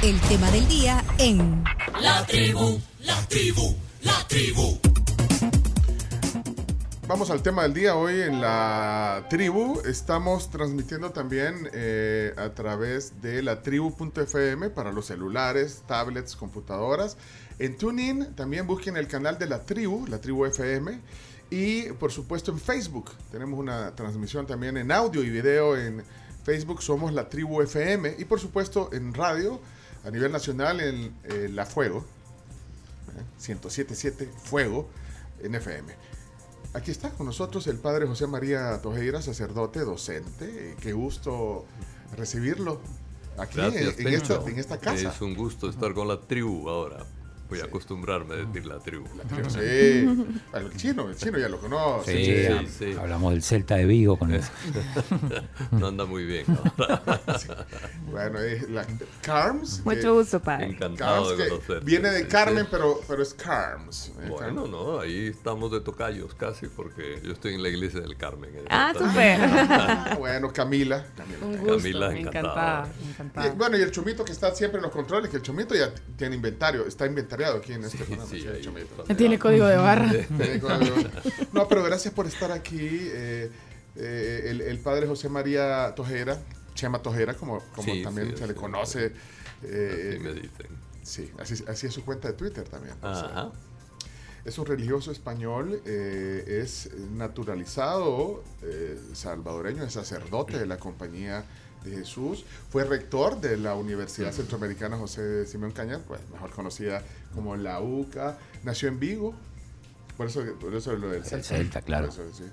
El tema del día en La tribu, la tribu, la tribu. Vamos al tema del día. Hoy en la tribu estamos transmitiendo también eh, a través de la tribu.fm para los celulares, tablets, computadoras. En TuneIn también busquen el canal de la tribu, la tribu FM. Y por supuesto en Facebook. Tenemos una transmisión también en audio y video en Facebook. Somos la tribu FM. Y por supuesto en radio a nivel nacional en eh, La Fuego. eh, 1077 Fuego en FM. Aquí está con nosotros el padre José María Tojeira, sacerdote, docente. Eh, Qué gusto recibirlo aquí Gracias, en, en esta, en esta casa. Es un gusto estar con la tribu ahora. Voy a acostumbrarme a decir la tribu. Sí. El chino, el chino ya lo conoce. Sí, sí, hab- sí. hablamos del Celta de Vigo con el- No anda muy bien. Bueno, es la Carms. Mucho gusto, padre. Encantado Carms de conocerte. viene de Carmen, sí. pero, pero es Carms. eh, Bueno, no, ahí estamos de tocayos casi porque yo estoy en la iglesia del Carmen. en Ah, súper. Ah, bueno, Camila. Camila. Un gusto. Camila, encantada. encantada. Y, bueno, y el chomito que está siempre en los controles, que el chomito ya tiene inventario, está inventariado aquí en este Sí, programa. sí, sí, el ahí chomito. está. Tiene código de barra. Tiene código. No, pero gracias por estar aquí. eh, eh, el, el padre José María Tojera, Chema Tojera, como, como Sí, también sí, se le conoce. eh, Así me dicen. sí, así, así es su cuenta de Twitter también. o sea, Ajá. es un religioso español, eh, es naturalizado eh, salvadoreño, es sacerdote de la Compañía de Jesús, fue rector de la Universidad Centroamericana José Simón Cañas, pues, mejor conocida como la UCA, nació en Vigo, por eso, por eso lo del Celta. Celta, claro. Por eso, sí.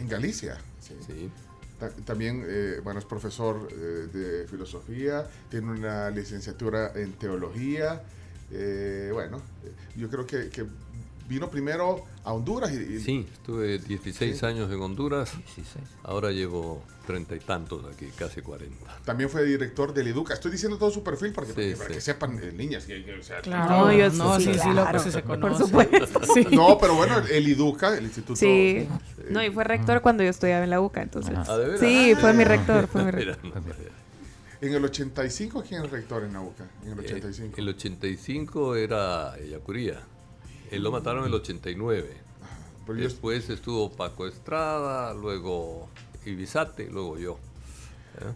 En Galicia, sí. Sí. Ta- También, eh, bueno, es profesor eh, de filosofía, tiene una licenciatura en teología. eh, bueno, yo creo que, que vino primero a Honduras y, y- Sí, estuve 16 Sí. años en Honduras. 16. Ahora llevo treinta y tantos aquí, casi 40. también fue director del Educa. Estoy diciendo todo su perfil para que, Sí, para sí. que sepan, eh, niñas, que, que, o sea, No, yo no, sí, sí, lo- claro. se Por conoce. supuesto. Sí. No, pero bueno, el Educa, el instituto. Sí. eh, No, y fue rector cuando yo estudiaba en la UCA, entonces. Ah, ¿de? Sí, Ah, fue mi rector, fue mi rector. Mira, En el 85, ¿quién es rector en la UCA? En el Eh, 85. El 85 era Yacuría. Él lo mataron en el 89. Pero yo- Después estuvo Paco Estrada, luego Ibizate, luego yo. ¿Eh?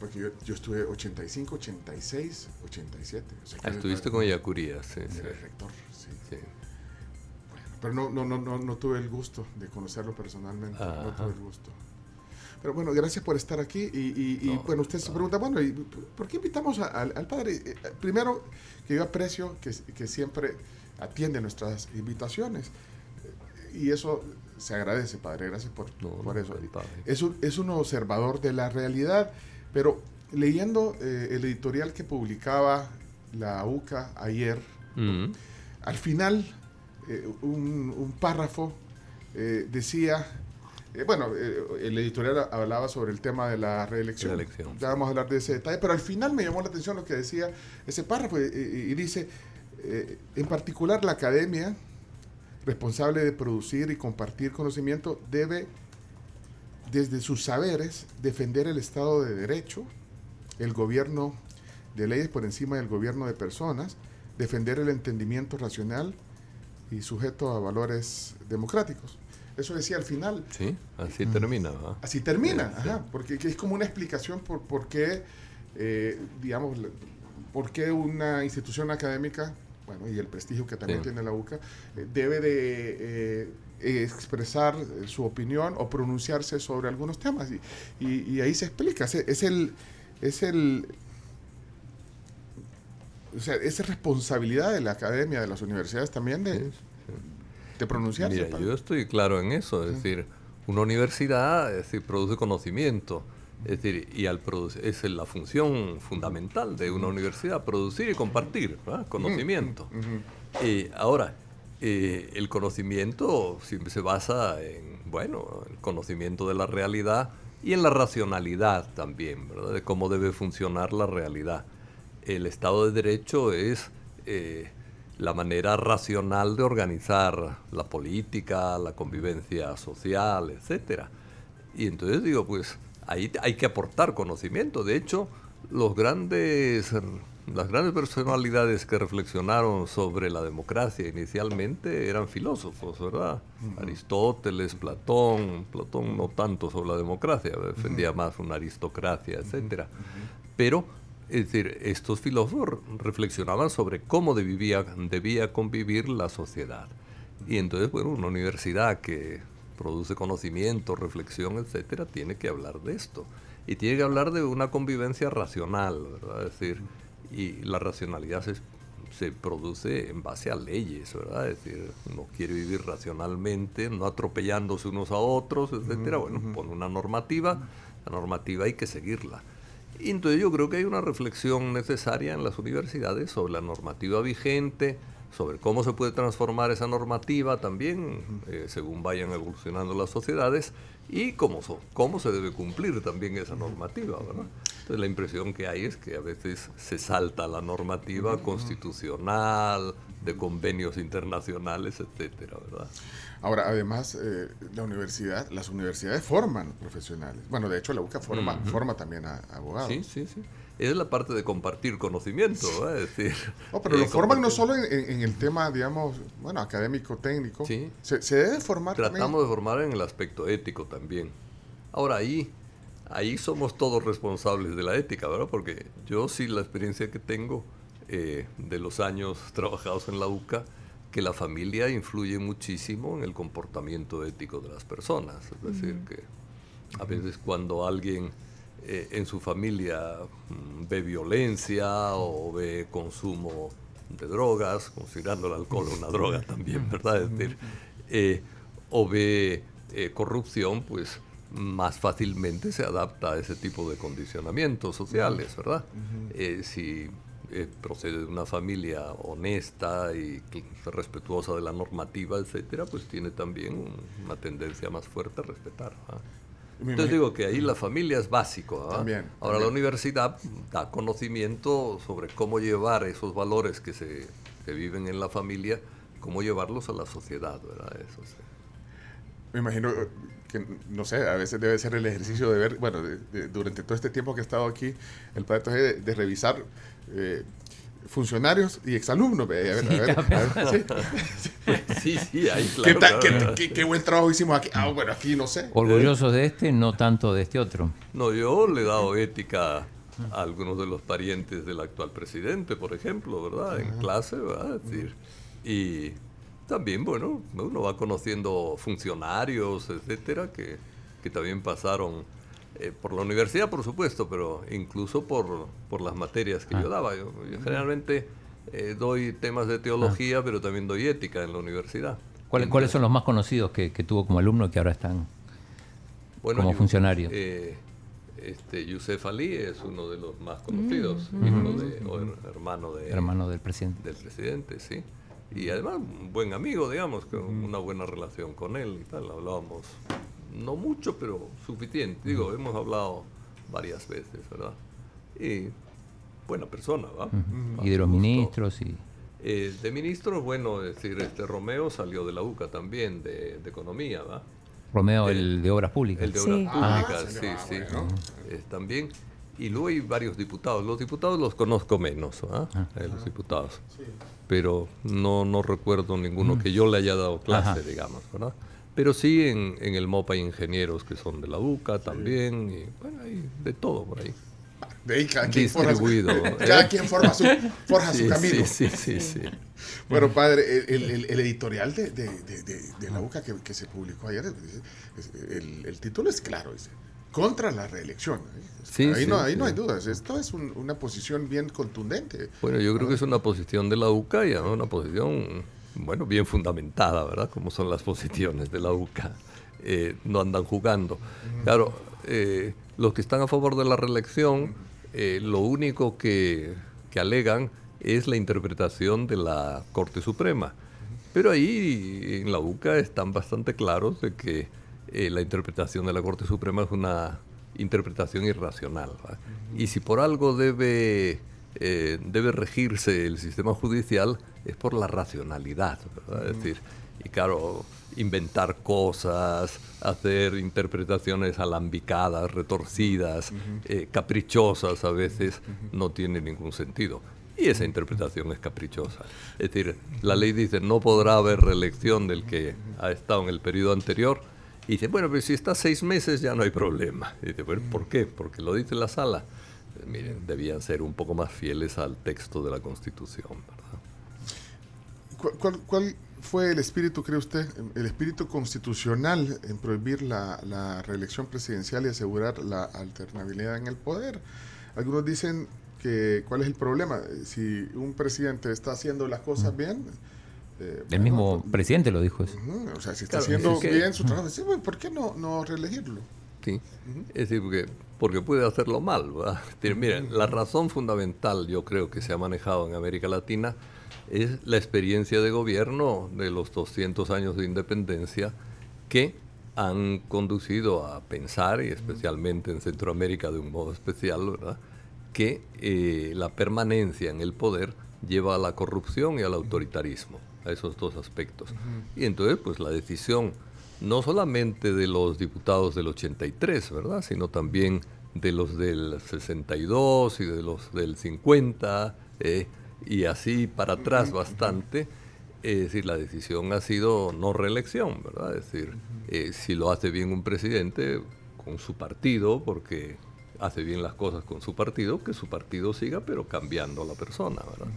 porque yo, yo estuve 85, 86, 87. o sea, Ah, Estuviste con Yacuría, sí. sí, el rector, sí. sí. Pero no, no, no, no, no tuve el gusto de conocerlo personalmente. No Ajá. tuve el gusto. Pero bueno, gracias por estar aquí. Y, y- y, No, bueno, usted se pregunta, bueno, ¿y ¿por qué invitamos a- al, al padre? Eh, Primero, que yo aprecio que, que siempre atiende nuestras invitaciones. Y eso se agradece, padre. Gracias por, No, por eso. Es un, es un observador de la realidad. Pero leyendo eh, el editorial que publicaba la UCA ayer, Mm. al final, eh, un, un párrafo eh, decía, bueno, el editorial hablaba sobre el tema de la reelección. Ya vamos a hablar de ese detalle, pero al final me llamó la atención lo que decía ese párrafo y dice, en particular la academia, responsable de producir y compartir conocimiento, debe, desde sus saberes, defender el Estado de Derecho, el gobierno de leyes por encima del gobierno de personas, defender el entendimiento racional y sujeto a valores democráticos. Eso decía al final. Sí, así termina. ¿va? Así termina, Sí, sí. ajá, porque que es como una explicación por, por qué, eh, digamos, por qué una institución académica, bueno, y el prestigio que también Sí. tiene la UCA, eh, debe de eh, eh, expresar su opinión o pronunciarse sobre algunos temas. Y, y- y ahí se explica, es, es el... Es el o sea, es responsabilidad de la academia, de las universidades también de, Sí, de pronunciarse. Mira, yo estoy claro en eso, es decir, una universidad es decir, produce conocimiento, es decir, y al producir, es la función fundamental de una universidad, producir y compartir ¿verdad? conocimiento. Ujú. Y ahora, eh, el conocimiento siempre se basa en, bueno, el conocimiento de la realidad y en la racionalidad también, ¿verdad? De cómo debe funcionar la realidad. El Estado de Derecho es eh, la manera racional de organizar la política, la convivencia social, etcétera. Y entonces digo, pues ahí hay que aportar conocimiento. De hecho, los grandes, las grandes personalidades que reflexionaron sobre la democracia inicialmente eran filósofos, ¿verdad? Aristóteles, Platón, Platón no tanto sobre la democracia, defendía más una aristocracia, etcétera. Pero, es decir, estos filósofos reflexionaban sobre cómo debía, debía convivir la sociedad. Y entonces, bueno, una universidad que produce conocimiento, reflexión, etcétera, tiene que hablar de esto. Y tiene que hablar de una convivencia racional, ¿verdad? Es decir, y la racionalidad se, se produce en base a leyes, ¿verdad? Es decir, uno quiere vivir racionalmente, no atropellándose unos a otros, etcétera. Bueno, pone una normativa, la normativa hay que seguirla. Y entonces yo creo que hay una reflexión necesaria en las universidades sobre la normativa vigente, sobre cómo se puede transformar esa normativa también, eh, según vayan evolucionando las sociedades, y cómo, so- cómo se debe cumplir también esa normativa, ¿verdad? Entonces la impresión que hay es que a veces se salta la normativa constitucional, de convenios internacionales, etcétera, ¿verdad? Ahora, además, eh, la universidad, las universidades forman profesionales. Bueno, de hecho, la UCA forma, forma también a, abogados. Sí, sí, sí. Es la parte de compartir conocimiento, ¿verdad? Es decir, No, pero eh, lo forman no solo en, en- en el tema, digamos, bueno, académico, técnico. Sí. Se, se debe formar Tratamos de formar en el aspecto ético también. Ahora ahí, ahí somos todos responsables de la ética, ¿verdad? Porque yo sí la experiencia que tengo eh, de los años trabajados en la UCA, que la familia influye muchísimo en el comportamiento ético de las personas. Es decir, que a veces cuando alguien eh, en su familia mm, ve violencia o ve consumo de drogas, considerando el alcohol una droga también, ¿verdad? Es decir, eh, o ve eh, corrupción, pues más fácilmente se adapta a ese tipo de condicionamientos sociales, ¿verdad? Si procede de una familia honesta y respetuosa de la normativa, etcétera, pues tiene también un- una tendencia más fuerte a respetar. ¿ah? Entonces digo que ahí la familia es básico. ¿ah? También, Ahora la universidad da conocimiento sobre cómo llevar esos valores que se que viven en la familia, cómo llevarlos a la sociedad, ¿verdad? Eso sí. Me imagino que, no sé, a veces debe ser el ejercicio de ver, bueno, de- de- durante todo este tiempo que he estado aquí, el padre de, de revisar eh, funcionarios y exalumnos. ve, A ver, a ver, a ver, sí. Sí, sí, ahí ¿Qué, claro, tal- claro. qué- qué- qué buen trabajo hicimos aquí? Ah, bueno, aquí no sé. Orgullosos de este, no tanto de este otro. No, yo le he dado ética a algunos de los parientes del actual presidente, por ejemplo, ¿verdad? En clase, ¿verdad? Es decir, y también, bueno, uno va conociendo funcionarios, etcétera, que, que también pasaron eh, por la universidad, por supuesto, pero incluso por, por las materias que yo daba. Yo, yo generalmente eh, doy temas de teología, pero también doy ética en la universidad. ¿Cuáles, cuáles son los más conocidos que, que tuvo como alumno que ahora están? como Yu- funcionario? eh, este, Yusef Ali es uno de los más conocidos, hijo de, o her- hermano, de, hermano del presidente? del presidente, sí. Y además un buen amigo, digamos, con una buena relación con él y tal. Hablábamos, no mucho, pero suficiente. Digo, hemos hablado varias veces, ¿verdad? Y buena persona, ¿va? Y de los ministros y... Eh, de ministros, bueno, es decir, este Romeo salió de la UCA también, de, de Economía, ¿va? Romeo, El- el, de Obras Públicas. El de Sí. Obras Ah, Públicas, sí, sí, ah, sí. bueno. Eh, también. Y luego hay varios diputados. Los diputados los conozco menos, ¿ah? Ah. Eh, los diputados. Pero no, no recuerdo ninguno que yo le haya dado clase, Ajá. digamos, ¿verdad? Pero sí en, en el MOPA hay ingenieros que son de la UCA también. Y bueno, hay de todo por ahí. De ahí cada quien forja su, cada ¿eh? quien forma su, forja Sí, su camino. sí, sí, sí, sí. Bueno, padre, el, el- el editorial de, de- de- la UCA que, que se publicó ayer, el, el título es claro, dice, contra la reelección. Sí, ahí no, ahí no hay dudas, esto es un- una posición bien contundente. Bueno, yo creo que es una posición de la UCA y además una posición, bueno, bien fundamentada, ¿verdad? Como son las posiciones de la UCA. Eh, no andan jugando. Claro, eh, los que están a favor de la reelección, eh, lo único que, que alegan es la interpretación de la Corte Suprema. Pero ahí en la UCA están bastante claros de que la interpretación de la Corte Suprema es una interpretación irracional. Y si por algo debe, eh, debe regirse el sistema judicial es por la racionalidad. ¿verdad? Es decir, y claro, inventar cosas, hacer interpretaciones alambicadas, retorcidas, eh, caprichosas a veces, no tiene ningún sentido. Y esa interpretación es caprichosa. Es decir, la ley dice no podrá haber reelección del que ha estado en el periodo anterior. Y dice, bueno, pero si está seis meses ya no hay problema. Y dice, bueno, ¿por qué? Porque lo dice la sala. Eh, miren, debían ser un poco más fieles al texto de la Constitución, ¿verdad? ¿Cuál, cuál, cuál fue el espíritu, cree usted, el espíritu constitucional en prohibir la, la reelección presidencial y asegurar la alternabilidad en el poder? Algunos dicen que cuál es el problema. Si un presidente está haciendo las cosas bien... Eh, el mismo pues, presidente lo dijo eso. Uh -huh, o sea, si está claro, haciendo es que, bien su trabajo, sí, bueno, ¿por qué no, no reelegirlo? Sí, uh -huh. es decir, porque, porque puede hacerlo mal. decir, miren, la razón fundamental yo creo que se ha manejado en América Latina es la experiencia de gobierno de los 200 años de independencia que han conducido a pensar, y especialmente en Centroamérica de un modo especial, ¿verdad? que eh, la permanencia en el poder lleva a la corrupción y al autoritarismo, a esos dos aspectos. Y entonces, pues la decisión no solamente de los diputados del 83, ¿verdad? Sino también de los del 62 y de los del 50, eh, y así para atrás bastante. Es decir, la decisión ha sido no reelección, ¿verdad? Es decir, eh, si lo hace bien un presidente con su partido, porque hace bien las cosas con su partido, que su partido siga, pero cambiando a la persona, ¿verdad?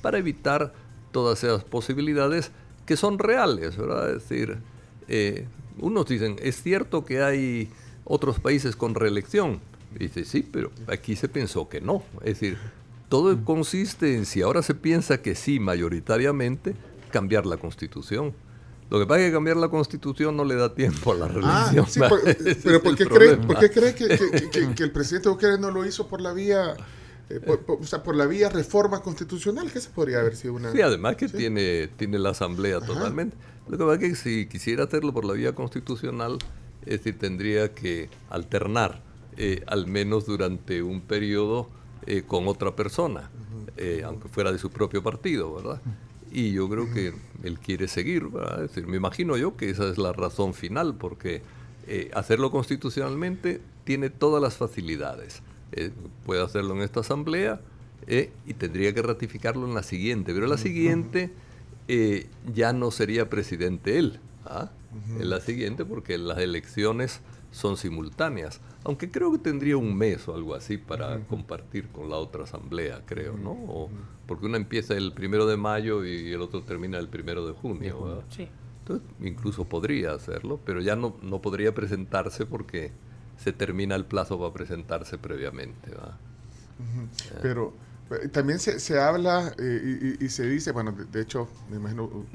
Para evitar todas esas posibilidades que son reales, ¿verdad? Es decir, eh, unos dicen, es cierto que hay otros países con reelección. Dice, sí, pero aquí se pensó que no. Es decir, todo consiste en, si ahora se piensa que sí, mayoritariamente, cambiar la constitución. Lo que pasa es que cambiar la constitución no le da tiempo a la reelección. Ah, sí, por, pero ¿por qué, cree, ¿por qué, cree, que, que, que, que el presidente Bukele no lo hizo por la vía... Eh, por, por, o sea, por la vía reforma constitucional, que se podría haber sido una... Sí, además que ¿sí? tiene, tiene la asamblea Ajá. totalmente. Lo que pasa es que si quisiera hacerlo por la vía constitucional, es decir, tendría que alternar, eh, al menos durante un periodo, eh, con otra persona, -huh. aunque fuera de su propio partido, ¿verdad? Y yo creo que él quiere seguir, ¿verdad? Es decir, me imagino yo que esa es la razón final, porque eh, hacerlo constitucionalmente tiene todas las facilidades. Eh, puede hacerlo en esta asamblea eh, y tendría que ratificarlo en la siguiente, pero en la siguiente eh, ya no sería presidente él. ¿ah? Uh -huh. En la siguiente, porque las elecciones son simultáneas, aunque creo que tendría un mes o algo así para uh -huh. compartir con la otra asamblea, creo, ¿no? O, porque una empieza el primero de mayo y el otro termina el primero de junio. ¿verdad? Sí. Entonces, incluso podría hacerlo, pero ya no, no podría presentarse porque se termina el plazo para presentarse previamente. ¿verdad? Uh -huh. Pero también se, se habla eh, y, y, se dice, bueno, de, de hecho, me imagino,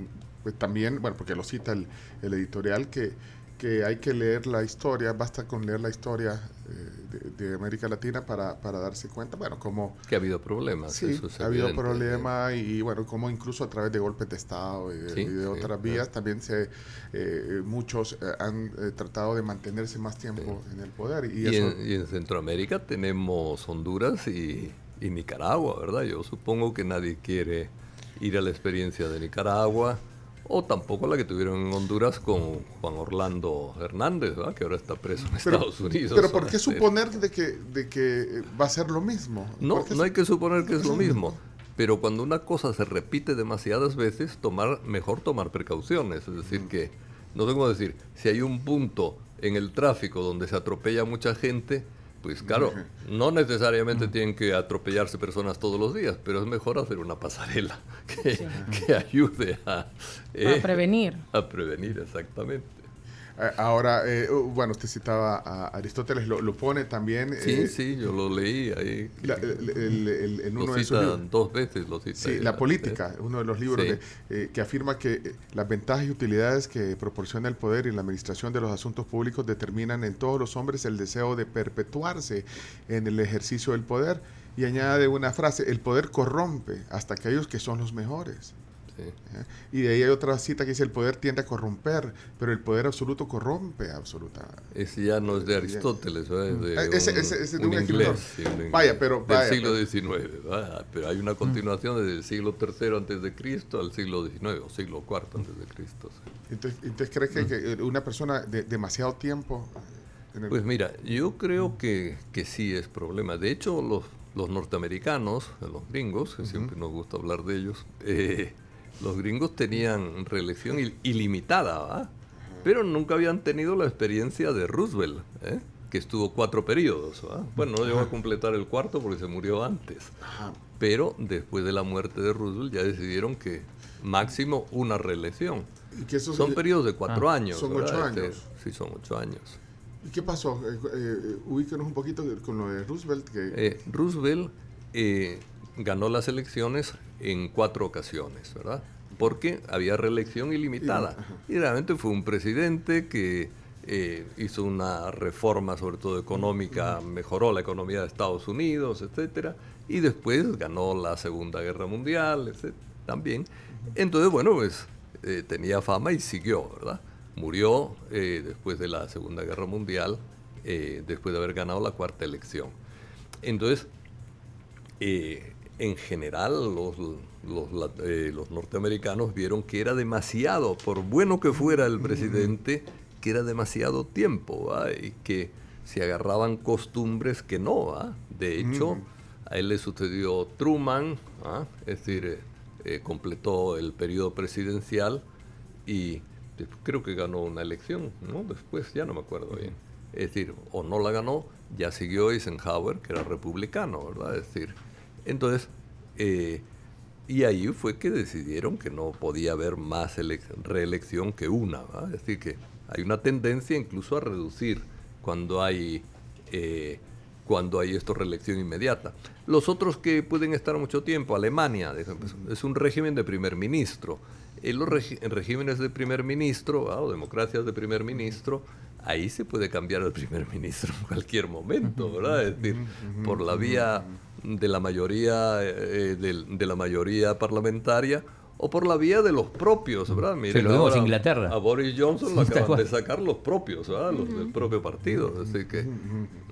pues también, bueno, porque lo cita el, el editorial, que que hay que leer la historia, basta con leer la historia eh, de, de, América Latina para, para, darse cuenta, bueno, cómo... Que ha habido problemas. Sí, eso ha habido problemas y, y, bueno, como incluso a través de golpes de Estado y de, sí, y de otras vías también se eh, muchos eh, han tratado de mantenerse más tiempo en el poder. Y, y, eso... en, y, en, Centroamérica tenemos Honduras y, y Nicaragua, ¿verdad? Yo supongo que nadie quiere ir a la experiencia de Nicaragua o tampoco la que tuvieron en Honduras con Juan Orlando Hernández, ¿verdad? que ahora está preso en pero, Estados Unidos. Pero ¿por qué suponer de que, de que va a ser lo mismo? No, no hay que suponer que es lo mismo. Pero cuando una cosa se repite demasiadas veces, tomar, mejor tomar precauciones. Es decir, que, no sé cómo decir, si hay un punto en el tráfico donde se atropella mucha gente, pues claro, no necesariamente tienen que atropellarse personas todos los días, pero es mejor hacer una pasarela que, sí. que ayude a, eh, a prevenir. A prevenir, exactamente. Ahora, eh, bueno, usted citaba a Aristóteles, lo, lo pone también. Sí, eh, sí, yo lo leí ahí. La, el, el, el, en uno lo de cita libros, dos veces, lo cita. Sí, La Política, eh, uno de los libros sí. eh, que, afirma que las ventajas y utilidades que proporciona el poder y la administración de los asuntos públicos determinan en todos los hombres el deseo de perpetuarse en el ejercicio del poder. Y añade una frase, el poder corrompe hasta aquellos que son los mejores. Sí. ¿eh? Y de ahí hay otra cita que dice, el poder tiende a corromper, pero el poder absoluto corrompe absoluta. Ese ya no es de Aristóteles, ¿verdad? de Ah, ese- un, ese- ese de un un inglés, sí, un Vaya, pero- del vaya, siglo pero- XIX, ¿verdad? pero hay una continuación desde el siglo III antes de Cristo al siglo XIX o siglo IV antes de Cristo. sí. Entonces, entonces ¿crees que, que una persona de demasiado tiempo... en el- Pues mira, yo creo que, que sí es problema. De hecho, los, los norteamericanos, los gringos, que siempre nos gusta hablar de ellos, eh, los gringos tenían reelección il- ilimitada, ¿va? pero nunca habían tenido la experiencia de Roosevelt, ¿eh? que estuvo cuatro periodos. ¿va? Bueno, no llegó a completar el cuarto porque se murió antes. Ajá. Pero después de la muerte de Roosevelt ya decidieron que máximo una reelección. ¿Y que Son periodos de cuatro años. Son ¿verdad? ocho Este, años. sí, son ocho años. ¿Y qué pasó? Eh, eh, ubíquenos un poquito con lo de Roosevelt. Que, Eh, Roosevelt eh, ganó las elecciones en cuatro ocasiones, ¿verdad? Porque había reelección ilimitada. Y realmente fue un presidente que eh, hizo una reforma, sobre todo económica, mejoró la economía de Estados Unidos, etcétera, y después ganó la Segunda Guerra Mundial, etcétera, también. Entonces, bueno, pues eh, tenía fama y siguió, ¿verdad? Murió eh, después de la Segunda Guerra Mundial, después de haber ganado la cuarta elección. Entonces, eh, en general los, eh, los norteamericanos vieron que era demasiado, por bueno que fuera el presidente, que era demasiado tiempo ¿va? y que se agarraban costumbres que no. ¿va? De hecho, a él le sucedió Truman, es decir, eh, eh, completó el periodo presidencial y creo que ganó una elección, ¿no? Después, ya no me acuerdo bien. Es decir, o no la ganó, ya siguió Eisenhower, que era republicano, ¿verdad? Es decir, entonces, eh, y ahí fue que decidieron que no podía haber más elec- reelección que una. Es decir, que hay una tendencia incluso a reducir cuando hay, eh, cuando hay esto reelección inmediata. Los otros que pueden estar mucho tiempo, Alemania, es un régimen de primer ministro. En los en regímenes de primer ministro, o democracias de primer ministro, ahí se puede cambiar al primer ministro en cualquier momento, ¿verdad? Es decir, por la vía de la mayoría eh, del- de, la mayoría parlamentaria o por la vía de los propios, ¿verdad? Miren lo vemos ahora Inglaterra. A Boris Johnson lo Sí, acaban cual. de sacar los propios, ¿verdad? Los del propio partido. Así que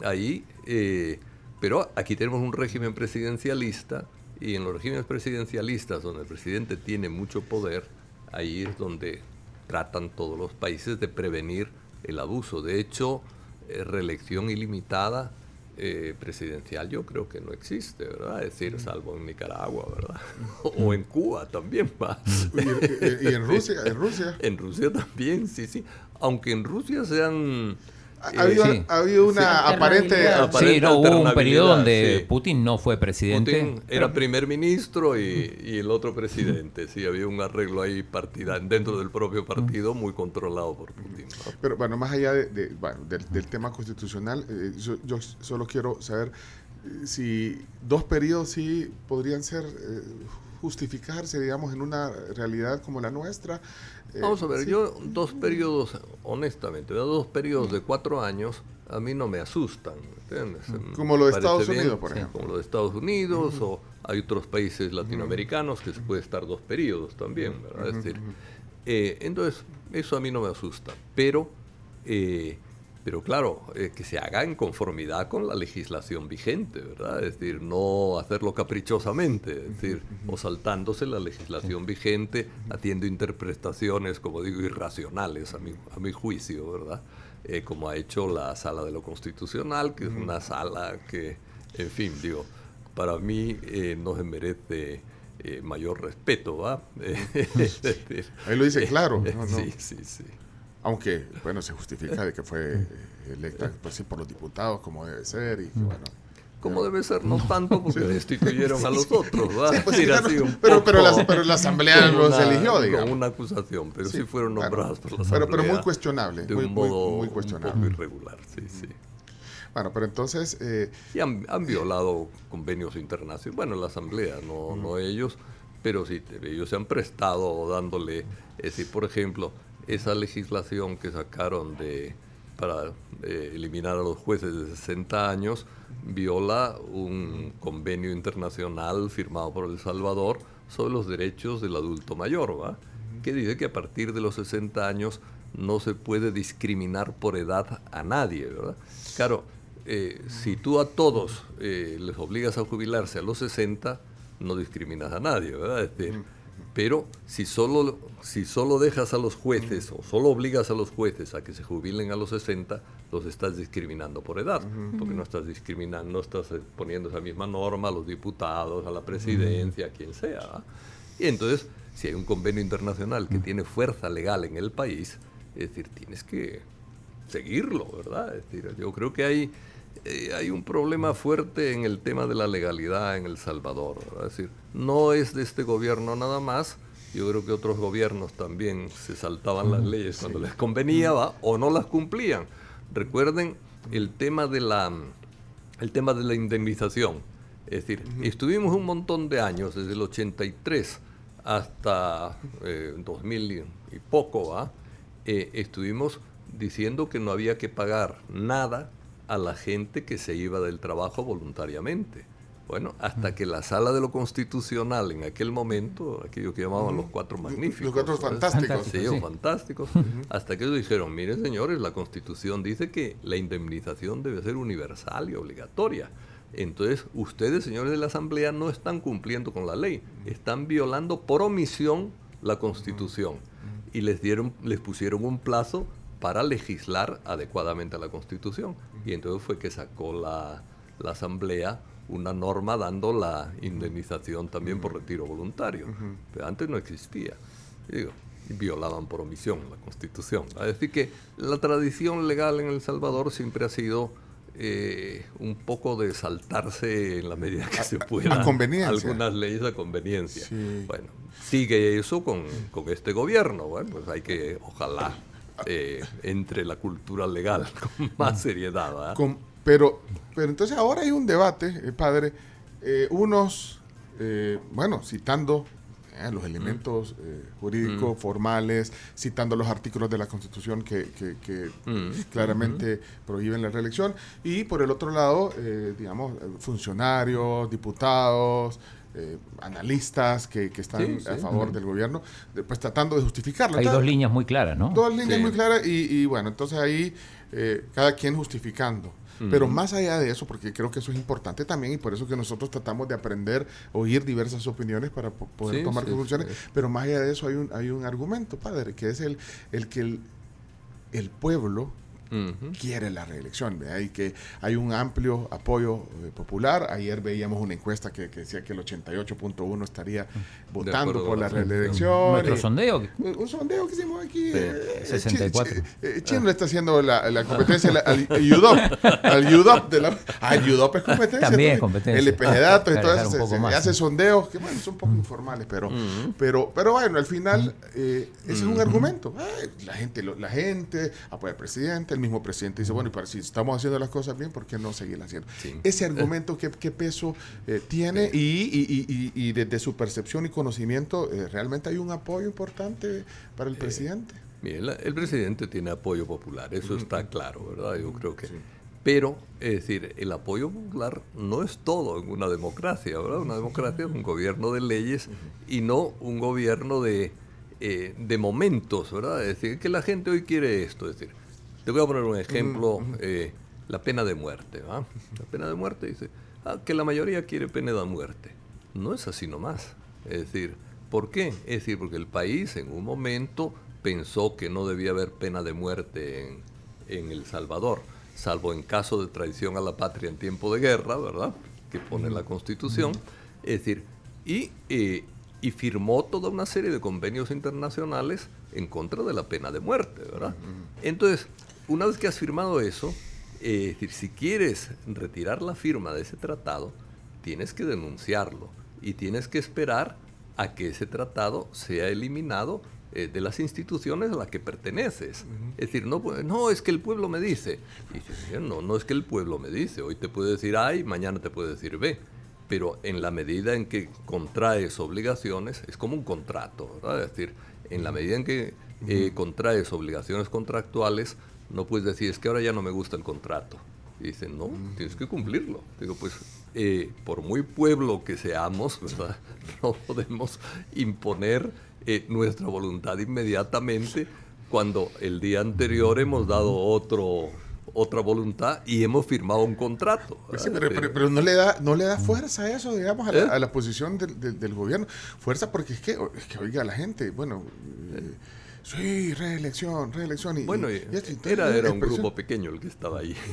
ahí, eh, pero aquí tenemos un régimen presidencialista y en los regímenes presidencialistas donde el presidente tiene mucho poder, ahí es donde tratan todos los países de prevenir el abuso. De hecho, eh, reelección ilimitada eh, presidencial yo creo que no existe, ¿verdad? Es decir, salvo en Nicaragua, ¿verdad? o en Cuba también, ¿va? y, y- y en Rusia, en Rusia. En Rusia también, sí, sí. Aunque en Rusia sean... Ha, eh, ha habido, sí. ha habido una Sí. aparente... Sí, no, hubo un periodo donde sí. Putin no fue presidente. Putin era primer ministro y, y el otro presidente. Sí, había un arreglo ahí partida, dentro del propio partido muy controlado por Putin. ¿no? Pero bueno, más allá de, de- bueno, del, del tema constitucional, eh, yo, yo solo quiero saber eh, si dos periodos sí podrían ser eh, justificarse, digamos, en una realidad como la nuestra. Eh, Vamos a ver, sí. yo dos periodos, honestamente, dos periodos de cuatro años a mí no me asustan. Como lo de Estados bien, Unidos, por sí, ejemplo. Como lo de Estados Unidos, o hay otros países latinoamericanos que se puede estar dos periodos también, ¿verdad? Es decir, eh, entonces, eso a mí no me asusta. Pero, eh, pero claro, eh, que se haga en conformidad con la legislación vigente, ¿verdad? Es decir, no hacerlo caprichosamente, es decir, o saltándose la legislación vigente, haciendo interpretaciones, como digo, irracionales a mi, a mi juicio, ¿verdad? Eh, como ha hecho la Sala de lo Constitucional, que es una sala que, en fin, digo, para mí eh, no se merece eh, mayor respeto, ¿va? Es decir, Ahí lo dice claro, eh, no, no. Sí, sí, sí. Aunque, bueno, se justifica de que fue eh, electa pues, sí, por los diputados, como debe ser, y que, bueno... Como debe ser, no tanto porque destituyeron a los otros. Sí, pues sí, claro. un pero, pero, la, pero la asamblea los una- eligió, digamos. Con una acusación, pero sí, fueron claro. nombrados por la Pero- asamblea. pero muy cuestionable, De muy- un muy- modo muy un cuestionable. poco irregular, sí, sí. Bueno, pero entonces... eh, Y han, han violado convenios internacionales. Bueno, la asamblea, no, no ellos, pero sí, ellos se han prestado dándole, es decir, por ejemplo, esa legislación que sacaron de, para eh, eliminar a los jueces de 60 años viola un convenio internacional firmado por El Salvador sobre los derechos del adulto mayor, ¿va? que dice que a partir de los 60 años no se puede discriminar por edad a nadie, ¿verdad? Claro, eh, si tú a todos eh, les obligas a jubilarse a los 60, no discriminas a nadie, ¿verdad? Este, pero si solo, si solo dejas a los jueces o solo obligas a los jueces a que se jubilen a los 60, los estás discriminando por edad, porque no estás discriminando, no estás eh, poniendo esa misma norma a los diputados, a la presidencia, a quien sea. Y entonces, si hay un convenio internacional que tiene fuerza legal en el país, es decir, tienes que seguirlo, ¿verdad? Es decir, yo creo que hay, eh, hay un problema fuerte en el tema de la legalidad en El Salvador, ¿verdad? Es decir, no es de este gobierno nada más, yo creo que otros gobiernos también se saltaban las leyes cuando les convenía ¿va? o no las cumplían. Recuerden el tema de la, el tema de la indemnización. Es decir, estuvimos un montón de años, desde el 83 hasta eh, 2000 y y poco, ¿va? Eh, estuvimos diciendo que no había que pagar nada a la gente que se iba del trabajo voluntariamente. Bueno, hasta que la sala de lo constitucional en aquel momento, aquello que llamaban los cuatro magníficos. Los cuatro fantásticos. Sí, fantásticos. Hasta que ellos dijeron, miren señores, la constitución dice que la indemnización debe ser universal y obligatoria. Entonces, ustedes, señores de la Asamblea, no están cumpliendo con la ley, están violando por omisión la Constitución. Y les dieron, les pusieron un plazo para legislar adecuadamente a la Constitución. Y entonces fue que sacó la, la Asamblea una norma dando la indemnización también por retiro voluntario. Pero antes no existía. Y digo, violaban por omisión la Constitución. Es decir, que la tradición legal en El Salvador siempre ha sido eh, un poco de saltarse en la medida que se pueda a algunas leyes a conveniencia. Sí. Bueno, sigue eso con, con este gobierno. Bueno, pues hay que, ojalá, eh, entre la cultura legal con más seriedad. ¿verdad? Con- pero, pero entonces ahora hay un debate, eh, padre. eh, unos, bueno, citando los elementos eh, jurídicos formales, citando los artículos de la Constitución que, que- que Mm. claramente prohíben la reelección. Y por el otro lado, digamos, funcionarios, diputados. Eh, analistas que, que están Sí, sí. a favor del gobierno, de- pues tratando de justificarlo. Hay Entonces, dos líneas muy claras, ¿no? Dos líneas Sí. muy claras y, y bueno, entonces ahí eh, cada quien justificando. Pero más allá de eso, porque creo que eso es importante también y por eso que nosotros tratamos de aprender, oír diversas opiniones para po- poder Sí, tomar sí, conclusiones, sí. pero más allá de eso hay un, hay un argumento, padre, que es el, el que el, el pueblo Quiere la reelección, ¿verdad? y que hay un amplio apoyo eh, popular. Ayer veíamos una encuesta que, que decía que el 88.1 estaría votando acuerdo por la con reelección. Nuestro sondeo. un un sondeo que hicimos aquí. eh, 64. Chi- Chi- eh, Chino le está haciendo la, la competencia al, al UDOP. Al UDOP. De la, ah, el UDOP es competencia. También es competencia. El IP de datos eso. un Se, se más, hace sí. sondeos que, bueno, son un poco informales, pero, pero, pero bueno, al final, eh, ese es un argumento. Ay, la, gente, lo- la gente apoya al presidente, el mismo presidente dice, bueno, y para si estamos haciendo las cosas bien, ¿por qué no seguirlas haciendo? Sí. Ese argumento, ¿qué, qué peso eh, tiene? Y, y- y- y- y desde su percepción y conocimiento, eh, ¿realmente hay un apoyo importante para el presidente? Bien, la- el presidente tiene apoyo popular, eso está claro, ¿verdad? Yo creo que... Pero, es decir, el apoyo popular no es todo en una democracia, ¿verdad? Una democracia es un gobierno de leyes y no un gobierno de, eh, de momentos, ¿verdad? Es decir, que la gente hoy quiere esto, es decir, te voy a poner un ejemplo, eh, la pena de muerte, ¿va? La pena de muerte dice, ah, que la mayoría quiere pena de muerte. No es así nomás. Es decir, ¿por qué? Es decir, porque el país en un momento pensó que no debía haber pena de muerte en, en El Salvador, salvo en caso de traición a la patria en tiempo de guerra, ¿verdad? Que pone la Constitución. Es decir, y, eh, y firmó toda una serie de convenios internacionales en contra de la pena de muerte, ¿verdad? Entonces, una vez que has firmado eso, eh, es decir, si quieres retirar la firma de ese tratado, tienes que denunciarlo y tienes que esperar a que ese tratado sea eliminado eh, de las instituciones a las que perteneces. Es decir, no, pu- no, es que el pueblo me dice. Y dices, "Mira, no, no es que el pueblo me dice. Hoy te puede decir A y mañana te puede decir B. Pero en la medida en que contraes obligaciones, es como un contrato, ¿verdad? Es decir, en la medida en que eh, contraes obligaciones contractuales, no puedes decir, es que ahora ya no me gusta el contrato. Y dicen, no, tienes que cumplirlo. Digo, pues, eh, por muy pueblo que seamos, ¿verdad? No podemos imponer eh, nuestra voluntad inmediatamente cuando el día anterior hemos dado otro otra voluntad y hemos firmado un contrato. Pues pero, pero- pero no le da no le da fuerza a eso, digamos, a la, ¿Eh? a la posición del, del- del gobierno. Fuerza porque es que, es que oiga, la gente, bueno, eh, sí, reelección, reelección. Y, Bueno, y- y todo, era, era un grupo pequeño el que estaba ahí.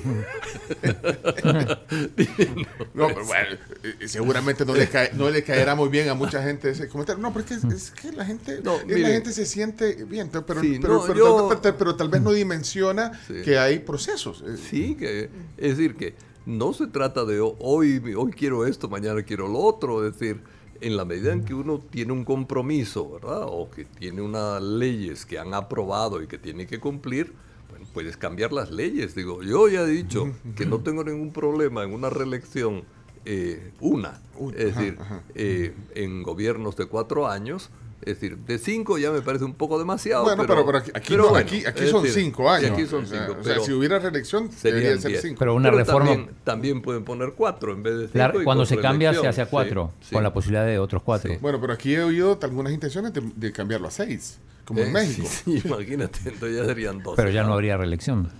No, pero bueno, eh, seguramente no le, cae- no le caerá muy bien a mucha gente ese comentario. No, porque es, es que la gente, No, eh, la gente se siente bien, pero, pero, Sí, pero, no, pero yo- tal, pero- pero tal vez no dimensiona Sí. que hay procesos. eh, Sí, que, es decir, que no se trata de ho- hoy, hoy quiero esto, mañana quiero lo otro. Es decir, en la medida en que uno tiene un compromiso, ¿verdad? O que tiene unas leyes que han aprobado y que tiene que cumplir, bueno, puedes cambiar las leyes. Digo, yo ya he dicho que no tengo ningún problema en una reelección, eh, una, Un- es ajá, decir, ajá. eh, en gobiernos de cuatro años. Es decir, de cinco ya me parece un poco demasiado. Bueno, pero, pero aquí, aquí, pero no, bueno, aquí, son decir, cinco años. Aquí son o sea, cinco, o sea, pero- si hubiera reelección, deberían ser diez. cinco. Pero una reforma- También, también pueden poner cuatro en vez de cinco. La- y cuando se cambia se hace a cuatro, Sí, sí. con la posibilidad de otros cuatro. Sí. Bueno, pero aquí he oído algunas intenciones de, de cambiarlo a seis, como en Eh, México. Sí, sí, imagínate, entonces ya serían dos. Pero ya no habría reelección.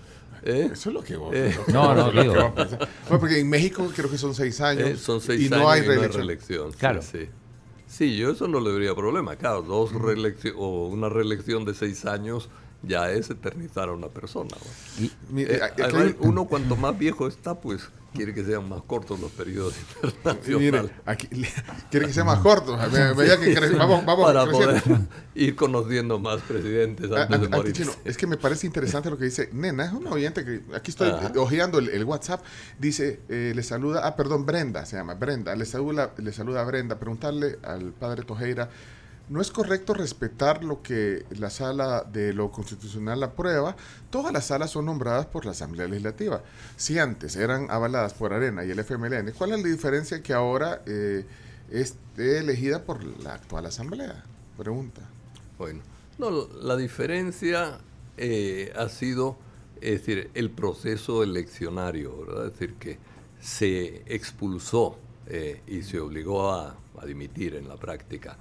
¿Eh? Eso es lo que vos. Eh. lo que- No, no, digo. Bueno, porque en México creo que son seis años. Eh, son seis y años no hay y no hay reelección. reelección. sí, Claro. Sí, Sí, yo eso no le vería problema. Claro, dos reeleccio- o una reelección de seis años ya es eternizar a una persona. Eh, aquí hay además, un- uno cuanto más viejo está, pues quiere que sean más cortos los periodos internacionales. Aquí, quiere que sea más corto. A me- a medida que cre- vamos, vamos para creciendo. poder ir conociendo más presidentes A- antes de morir. Es que me parece interesante lo que dice Nena, es una oyente que aquí estoy Ajá. eh, hojeando el, el WhatsApp, dice, eh, le saluda, ah, perdón, Brenda se llama, Brenda, le saluda, le saluda a Brenda, preguntarle al padre Tojeira, ¿no es correcto respetar lo que la sala de lo constitucional aprueba? Todas las salas son nombradas por la Asamblea Legislativa. Si antes eran avaladas por Arena y el FMLN, ¿cuál es la diferencia que ahora eh, esté elegida por la actual Asamblea? Pregunta. Bueno, no, la diferencia eh, ha sido, es decir, el proceso eleccionario, ¿verdad? Es decir, que se expulsó eh, y se obligó a, a dimitir en la práctica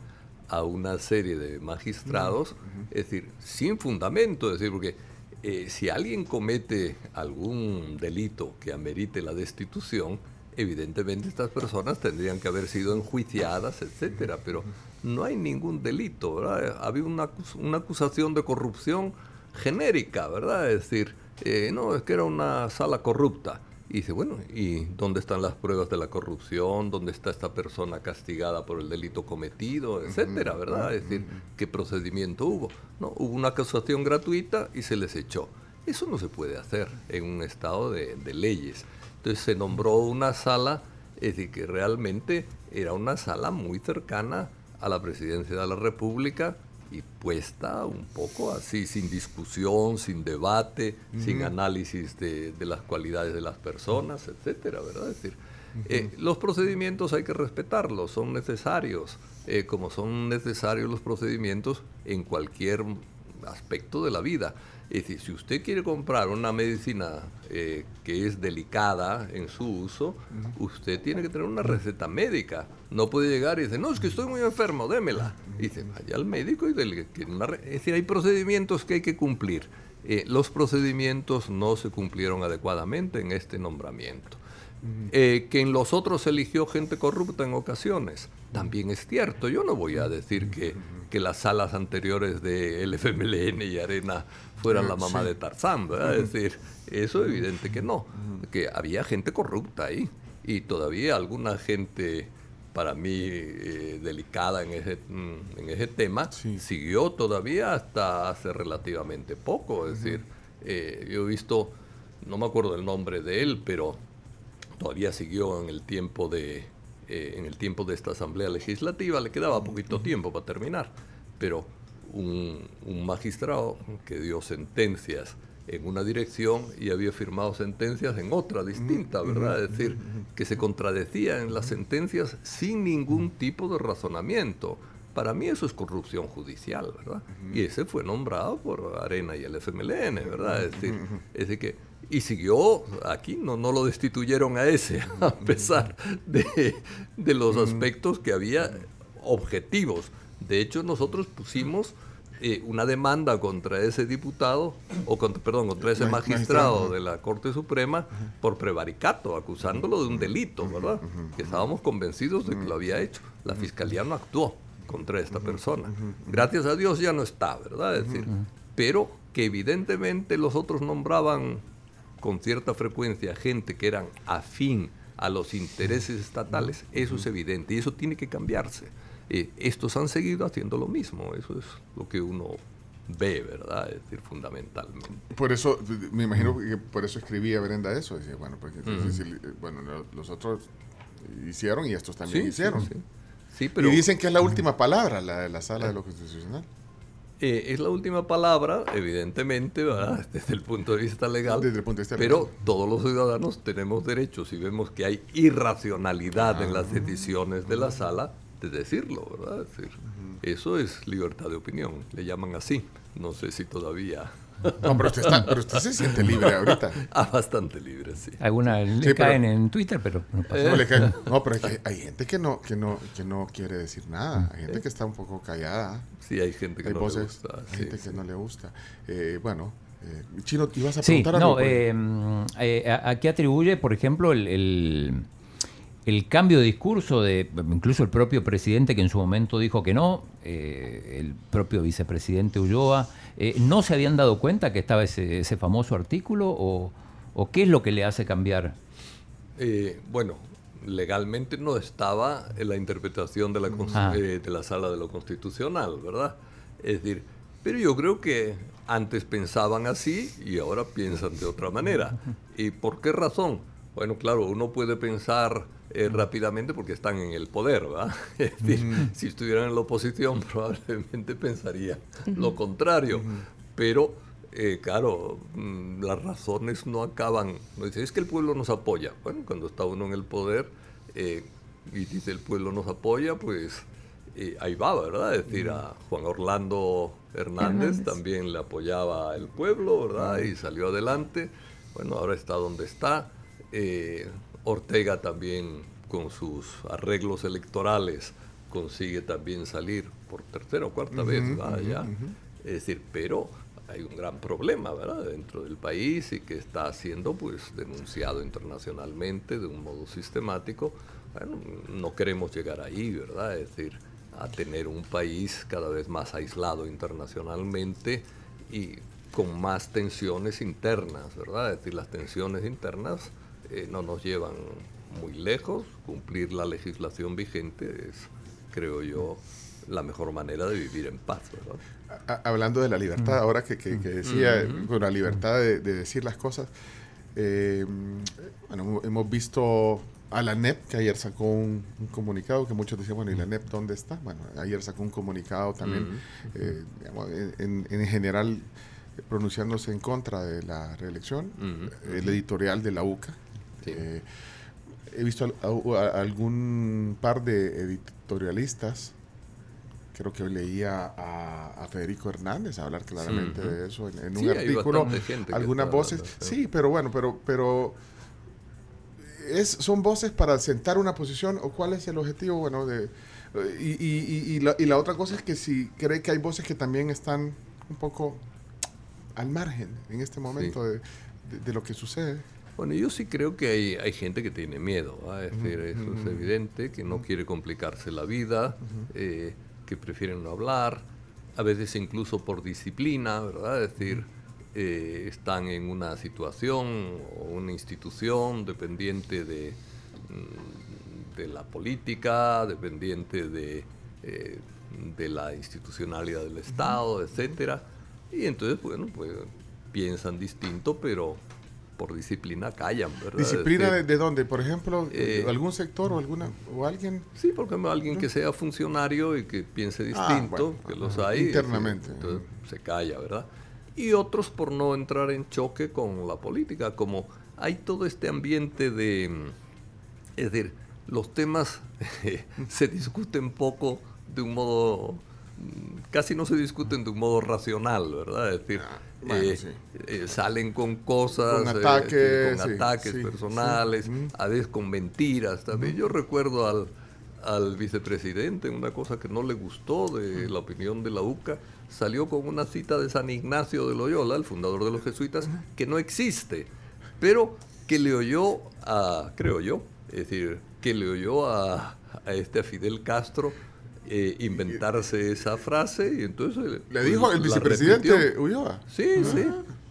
a una serie de magistrados, es decir, sin fundamento, es decir, porque eh, si alguien comete algún delito que amerite la destitución, evidentemente estas personas tendrían que haber sido enjuiciadas, etcétera, pero no hay ningún delito, ¿verdad? Había una, una acusación de corrupción genérica, ¿verdad? Es decir, eh, no, es que era una sala corrupta. Y dice, bueno, ¿y dónde están las pruebas de la corrupción? ¿Dónde está esta persona castigada por el delito cometido? Etcétera, ¿verdad? Es decir, ¿qué procedimiento hubo? No, hubo una acusación gratuita y se les echó. Eso no se puede hacer en un estado de, de leyes. Entonces se nombró una sala, es decir, que realmente era una sala muy cercana a la presidencia de la República y puesta un poco así, sin discusión, sin debate, sin análisis de, de las cualidades de las personas, etcétera, ¿verdad? Es decir, eh, los procedimientos hay que respetarlos, son necesarios, eh, como son necesarios los procedimientos en cualquier aspecto de la vida. Es decir, si usted quiere comprar una medicina eh, que es delicada en su uso, usted tiene que tener una receta médica. No puede llegar y decir, no, es que estoy muy enfermo, démela. Y dice, vaya al médico y dele una re-". Es decir, hay procedimientos que hay que cumplir. Eh, los procedimientos no se cumplieron adecuadamente en este nombramiento. Eh, que en los otros eligió gente corrupta en ocasiones. También es cierto. Yo no voy a decir que, que las salas anteriores de FMLN y Arena fueran la mamá de Tarzán, ¿verdad? Es decir, eso es evidente que no. Que había gente corrupta ahí. Y todavía alguna gente, para mí, eh, delicada en ese, mm, en ese tema, Sí. siguió todavía hasta hace relativamente poco. Es decir, eh, yo he visto, no me acuerdo el nombre de él, pero todavía siguió en el tiempo de eh, en el tiempo de esta asamblea legislativa le quedaba poquito tiempo para terminar pero un, un magistrado que dio sentencias en una dirección y había firmado sentencias en otra distinta, ¿verdad? Es decir, que se contradecía en las sentencias sin ningún tipo de razonamiento. Para mí eso es corrupción judicial, ¿verdad? Y ese fue nombrado por Arena y el FMLN, ¿verdad? Es decir, es decir que y siguió aquí, no, no lo destituyeron a ese, a pesar de, de los aspectos que había objetivos. De hecho, nosotros pusimos eh, una demanda contra ese diputado, o contra, perdón, contra ese Ma- magistrado magistrado. de la Corte Suprema por prevaricato, acusándolo de un delito, ¿verdad? Que estábamos convencidos de que lo había hecho. La fiscalía no actuó contra esta persona. Gracias a Dios ya no está, ¿verdad? Es decir, pero que evidentemente los otros nombraban con cierta frecuencia gente que eran afín a los intereses estatales, eso es evidente y eso tiene que cambiarse. Eh, estos han seguido haciendo lo mismo, eso es lo que uno ve, ¿verdad? Es decir, fundamentalmente. Por eso, me imagino que por eso escribía Brenda eso. Decía, bueno, entonces, si- bueno, lo- los otros hicieron y estos también Sí, hicieron. sí, sí. Sí, pero y dicen que es la última palabra, la de la sala de lo constitucional. Eh, es la última palabra, evidentemente, ¿verdad? Desde el punto de vista legal. Desde el punto de vista pero legal. todos los ciudadanos tenemos derechos y vemos que hay irracionalidad en Ah. las decisiones de la sala de decirlo, ¿verdad? Es decir, Eso es libertad de opinión, le llaman así. No sé si todavía. No, pero usted, está, pero usted se siente libre ahorita. ah, bastante libre, sí. Algunas le Sí, pero- caen en Twitter, pero no pasa No, le cae- no, pero es que hay, hay gente que no, que, no, que no quiere decir nada. Hay gente que está un poco callada. Sí, hay gente que Hay no voces, le gusta. hay sí, gente sí. que no le gusta. Eh, bueno, eh, Chino, ¿te ibas a Sí, preguntar algo? no, eh, mm, eh, a, a qué atribuye, por ejemplo, el, el- el cambio de discurso de incluso el propio presidente que en su momento dijo que no, eh, el propio vicepresidente Ulloa, eh, ¿no se habían dado cuenta que estaba ese, ese famoso artículo o, o qué es lo que le hace cambiar? Eh, bueno, legalmente no estaba en la interpretación de la, Ah. de la sala de lo constitucional, ¿verdad? Es decir, pero yo creo que antes pensaban así y ahora piensan de otra manera. ¿Y por qué razón? Bueno, claro, uno puede pensar eh, rápidamente porque están en el poder, ¿verdad? Es decir, si estuvieran en la oposición probablemente pensaría lo contrario. Pero, eh, claro, mm, las razones no acaban. No dice, es que el pueblo nos apoya. Bueno, cuando está uno en el poder eh, y dice el pueblo nos apoya, pues eh, ahí va, ¿verdad? Es decir, a Juan Orlando Hernández, Hernández. también le apoyaba el pueblo, ¿verdad? Y salió adelante. Bueno, ahora está donde está. Ortega también con sus arreglos electorales consigue también salir por tercera o cuarta vez. Ya. Es decir, pero hay un gran problema, ¿verdad? Dentro del país y que está siendo pues denunciado internacionalmente de un modo sistemático. Bueno, no queremos llegar ahí, ¿verdad? Es decir, a tener un país cada vez más aislado internacionalmente y con más tensiones internas, ¿verdad? Es decir, las tensiones internas eh, no nos llevan muy lejos. Cumplir la legislación vigente es, creo yo, la mejor manera de vivir en paz, hablando de la libertad, ahora que, que- que decía, con la libertad de, de decir las cosas, eh, bueno, hemos visto a la NEP, que ayer sacó un, un comunicado, que muchos decían, bueno, ¿y la NEP dónde está? Bueno, ayer sacó un comunicado también, eh, digamos, en, en general eh, pronunciándose en contra de la reelección, el editorial de la UCA. Sí. Eh, he visto a- a- algún par de editorialistas creo que hoy leía a, Federico Hernández hablar claramente de eso en, un artículo. Algunas voces, hablando, sí, pero bueno, pero, pero es, son voces para sentar una posición o cuál es el objetivo, bueno, de y, y- y- y la, y la otra cosa es que si cree que hay voces que también están un poco al margen en este momento de, de- de lo que sucede. Bueno, yo sí creo que hay, hay gente que tiene miedo, ¿va? es decir, eso es evidente, que no quiere complicarse la vida, eh, que prefieren no hablar, a veces incluso por disciplina, ¿verdad? Es decir, eh, están en una situación o una institución dependiente de, mm, de la política, dependiente de, eh, de la institucionalidad del Estado, etcétera, y entonces, bueno, pues piensan distinto, pero por disciplina callan, ¿verdad? ¿Disciplina de, decir, de dónde? Por ejemplo, Eh, algún sector o alguna o alguien Sí, por ejemplo, alguien que sea funcionario y que piense Ah, distinto, bueno, que los hay. internamente. sí, entonces se calla, ¿verdad? Y otros por no entrar en choque con la política, como hay todo este ambiente de... Es decir, los temas se discuten poco de un modo, mm, casi no se discuten de un modo racional, ¿verdad? Es decir, Ah, bueno, eh, sí. eh, salen con cosas, Con eh, ataques, con sí, ataques sí, personales, a veces con mentiras también. Yo recuerdo al, al vicepresidente una cosa que no le gustó de la opinión de la UCA, salió con una cita de San Ignacio de Loyola, el fundador de los jesuitas, que no existe, pero que le oyó a, creo yo, es decir, que le oyó a, a este a Fidel Castro eh, inventarse esa frase y entonces Le dijo el vicepresidente repitió. Ulloa. Sí, sí.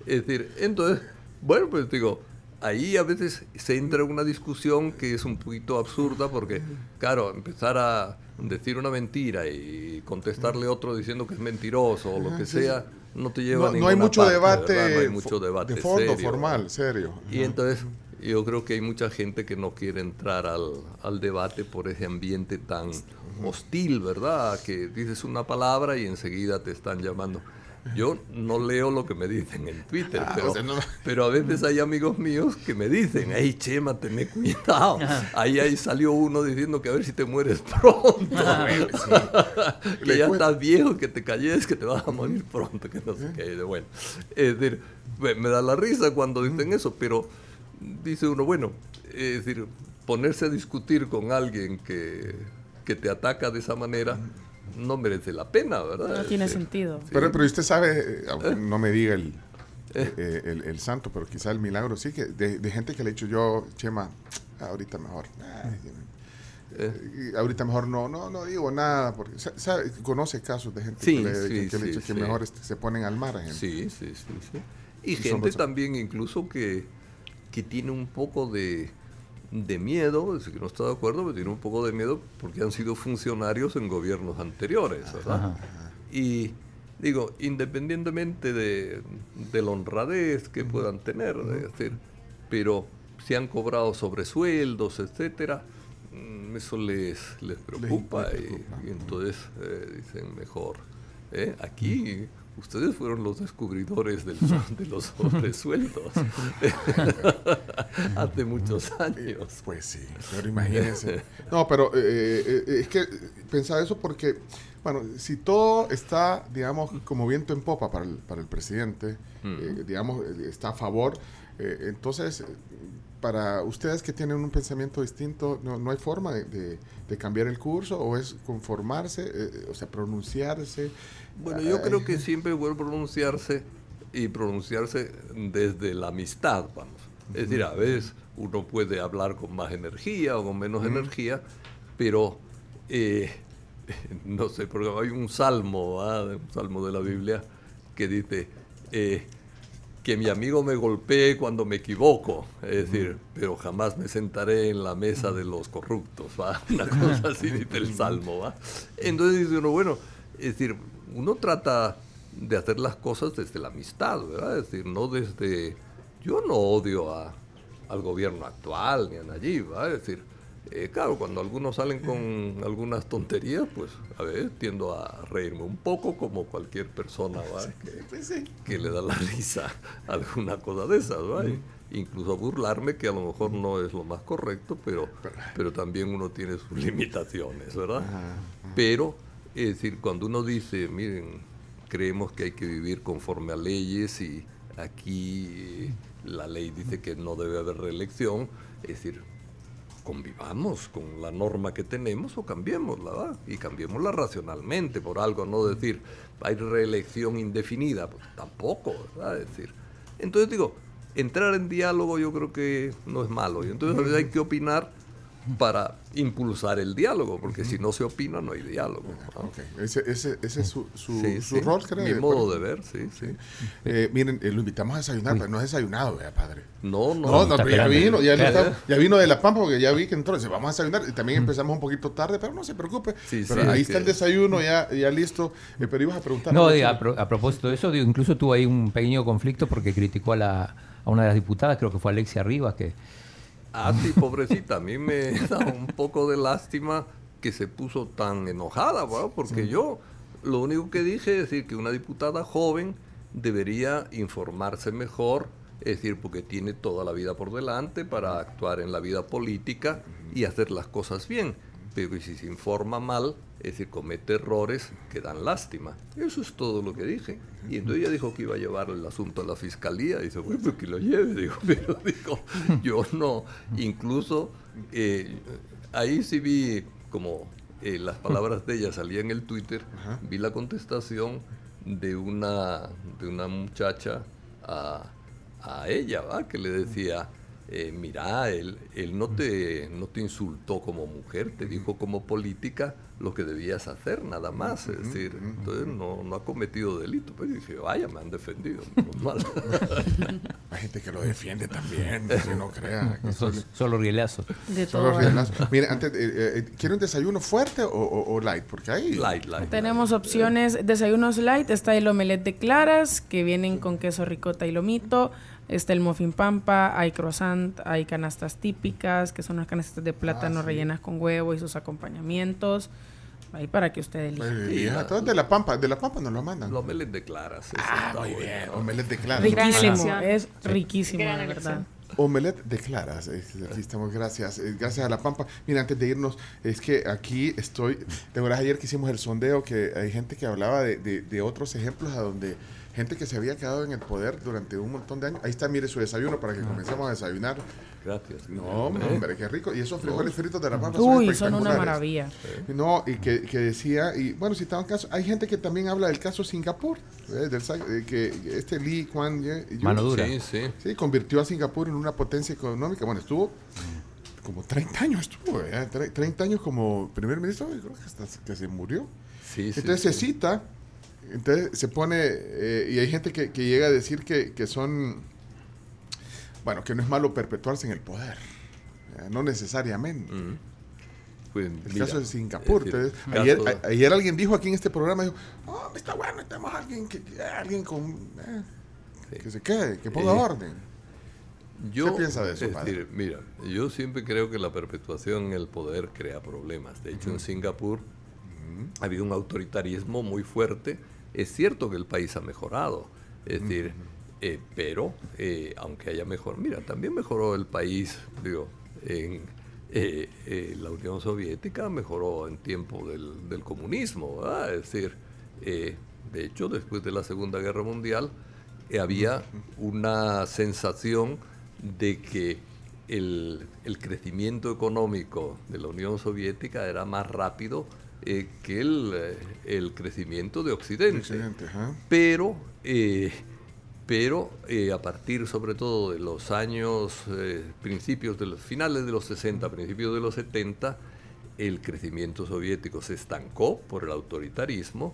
Es decir, entonces, bueno, pues digo, ahí a veces se entra en una discusión que es un poquito absurda porque, claro, empezar a decir una mentira y contestarle otro diciendo que es mentiroso o lo que sea, no te lleva No, a no hay ninguna mucho parte, debate, ¿verdad? No hay mucho debate de fondo, serio. formal, serio. Y entonces yo creo que hay mucha gente que no quiere entrar al, al debate por ese ambiente tan hostil, ¿verdad? Que dices una palabra y enseguida te están llamando. Yo no leo lo que me dicen en Twitter, Ah, pero, o sea, no- pero a veces hay amigos míos que me dicen, hey Chema, tené cuidado. Ahí, ahí salió uno diciendo que a ver si te mueres pronto. que ya estás viejo, que te calles, que te vas a morir pronto, que no sé qué. Bueno, es decir, me, me da la risa cuando dicen eso, pero dice uno, bueno, es decir, ponerse a discutir con alguien que, que te ataca de esa manera no merece la pena, ¿verdad? No tiene Sí. sentido. Sí. Pero, pero usted sabe, eh, aunque no me diga el, eh, el, el santo, pero quizá el milagro sí, que de, de gente que le he dicho yo, Chema, ahorita mejor. ay, Eh. y ahorita mejor no, no, no digo nada, porque sabe, conoce casos de gente Sí, que, le, sí, que- que le he sí, dicho que mejor este, se ponen al margen. Sí, sí, sí, sí. Y Y gente también incluso que, que tiene un poco de, de miedo, es decir, que no está de acuerdo, pero tiene un poco de miedo porque han sido funcionarios en gobiernos anteriores, ¿verdad? Y digo, independientemente de, de la honradez que puedan tener, es decir, pero si han cobrado sobresueldos, etcétera, mm, eso les, les preocupa, les y- preocupa. Y, entonces eh, dicen mejor. ¿eh? Aquí ustedes fueron los descubridores del de los sobresueldos hace muchos años. Pues sí, pero imagínense. No, pero eh, eh, es que pensaba eso porque, bueno, si todo está, digamos, como viento en popa para el, para el presidente, eh, digamos, eh, está a favor, eh, entonces, eh, para ustedes que tienen un pensamiento distinto, no, no hay forma de, de- de cambiar el curso o es conformarse, eh, o sea, pronunciarse. Bueno, yo Ay, creo que siempre es bueno pronunciarse y pronunciarse desde la amistad, vamos. Es decir, a veces uno puede hablar con más energía o con menos energía, pero eh, no sé, porque hay un salmo, ¿verdad? un salmo de la Biblia que dice eh, que mi amigo me golpee cuando me equivoco, es decir, pero jamás me sentaré en la mesa de los corruptos, ¿va? Una cosa así dice el salmo, ¿va? Entonces dice uno, bueno, es decir, uno trata de hacer las cosas desde la amistad, ¿verdad? Es decir, no desde... Yo no odio a, al gobierno actual ni a Nayib, ¿va? Es decir, eh, claro, cuando algunos salen con algunas tonterías, pues a ver, tiendo a reírme un poco como cualquier persona, ¿va? Que, Pues que le da la risa a alguna cosa de esas, ¿va? Y Incluso a burlarme, que a lo mejor no es lo más correcto, pero, pero también uno tiene sus limitaciones, ¿verdad? Pero, es decir, cuando uno dice, miren, creemos que hay que vivir conforme a leyes y aquí eh, la ley dice que no debe haber reelección, es decir, convivamos con la norma que tenemos o cambiémosla, ¿va? Y cambiémosla racionalmente por algo, no decir, hay reelección indefinida, pues tampoco, ¿verdad? Decir, entonces digo, entrar en diálogo yo creo que no es malo, y entonces hay que opinar para impulsar el diálogo, porque si no se opina no hay diálogo. ¿no? Ok, Ese, ese, ese es su, su, Sí, su sí, rol, creo. Mi de- modo de ver, sí, sí. Eh, miren, eh, lo invitamos a desayunar, pero no es desayunado, vea, padre. No, no, No, no, pero ya vino, ya, Claro. está- ya vino de La Pampa porque ya vi que entró. Dice, vamos a desayunar. Y también empezamos un poquito tarde, pero no se preocupe. Sí, pero sí, ahí es está el desayuno ya, ya listo. Eh, pero ibas a preguntar. No, a, pro- a propósito de eso, digo, incluso tuvo ahí un pequeño conflicto porque criticó a, la, a una de las diputadas, creo que fue Alexia Rivas, que Ah, sí, pobrecita, a mí me da un poco de lástima que se puso tan enojada, ¿verdad? porque yo lo único que dije es decir que una diputada joven debería informarse mejor, es decir, porque tiene toda la vida por delante para actuar en la vida política y hacer las cosas bien. Pero si se informa mal, es decir, comete errores que dan lástima. Eso es todo lo que dije. Y entonces ella dijo que iba a llevar el asunto a la fiscalía. Dice, bueno, pues que lo lleve. Digo, pero digo, yo no. Incluso eh, ahí sí vi como eh, las palabras de ella salían en el Twitter, vi la contestación de una, de una muchacha a, a ella, ¿va? que le decía, eh, mira, él, él no, te, no te insultó como mujer, te dijo como política lo que debías hacer, nada más. Es decir, entonces no, no ha cometido delito. Pero dije, vaya, me han defendido. Hay gente que lo defiende también, que no crea. que Solo, solo- solo rielazo. De solo todo. rielazo. Mire, antes, eh, eh, ¿quiere un desayuno fuerte o, o- o light? Porque ahí... light, light. Tenemos opciones, desayunos light, está el omelette de claras, que vienen con queso ricota y lomito, está el muffin pampa, hay croissant, hay canastas típicas, que son las canastas de plátano sí. rellenas con huevo y sus acompañamientos, ahí para que usted elija. Pues, de la Pampa, de la Pampa nos lo mandan. Los meles de claras. Ah, está muy bien. Omelette de claras. Riquísimo, es riquísimo, de verdad. Omelette de claras. Aquí estamos, gracias. eh, Gracias a La Pampa. Mira, antes de irnos, es que aquí estoy. ¿Te acuerdas ayer que hicimos el sondeo? Que hay gente que hablaba de, de- de otros ejemplos a donde gente que se había quedado en el poder durante un montón de años. Ahí está, mire su desayuno para que comencemos a desayunar. Gracias. No, Eh, hombre, qué rico. Y esos frijoles fritos de La Pampa Uy, son son una maravilla. No, y que, que decía, y bueno, si estaba en caso, hay gente que también habla del caso Singapur, eh, del, eh, que este Lee Kuan Yew- Mano dura. Sí, sí. Sí, convirtió a Singapur en una potencia económica. Bueno, estuvo como 30 años, estuvo, ¿eh? Tre- 30 años como primer ministro, creo que hasta que se murió. Sí, sí, Entonces sí. se cita, entonces se pone, eh, y hay gente que, que llega a decir que, que son, bueno, que no es malo perpetuarse en el poder, eh, no necesariamente. Mm. Pues, El mira, caso de Singapur. decir, ayer, caso- a- ayer alguien dijo aquí en este programa, dijo, oh, está bueno, tenemos a alguien, que, que- alguien con, eh, Sí. que se quede, que ponga Eh, orden. Yo, ¿Qué piensa de eso, Es padre? decir, mira, yo siempre creo que la perpetuación en el poder crea problemas. De hecho, en Singapur ha habido un autoritarismo muy fuerte. Es cierto que el país ha mejorado, es decir, eh, pero eh, aunque haya mejor, mira, también mejoró el país, digo, en eh, la Unión Soviética mejoró en tiempo del, del comunismo, ¿verdad? es decir, de hecho, después de la Segunda Guerra Mundial había una sensación de que el, el crecimiento económico de la Unión Soviética era más rápido que el, el crecimiento de Occidente. Ajá. Pero, eh, pero eh, a partir sobre todo de los años, eh, principios de los finales de los 60, principios de los 70, el crecimiento soviético se estancó por el autoritarismo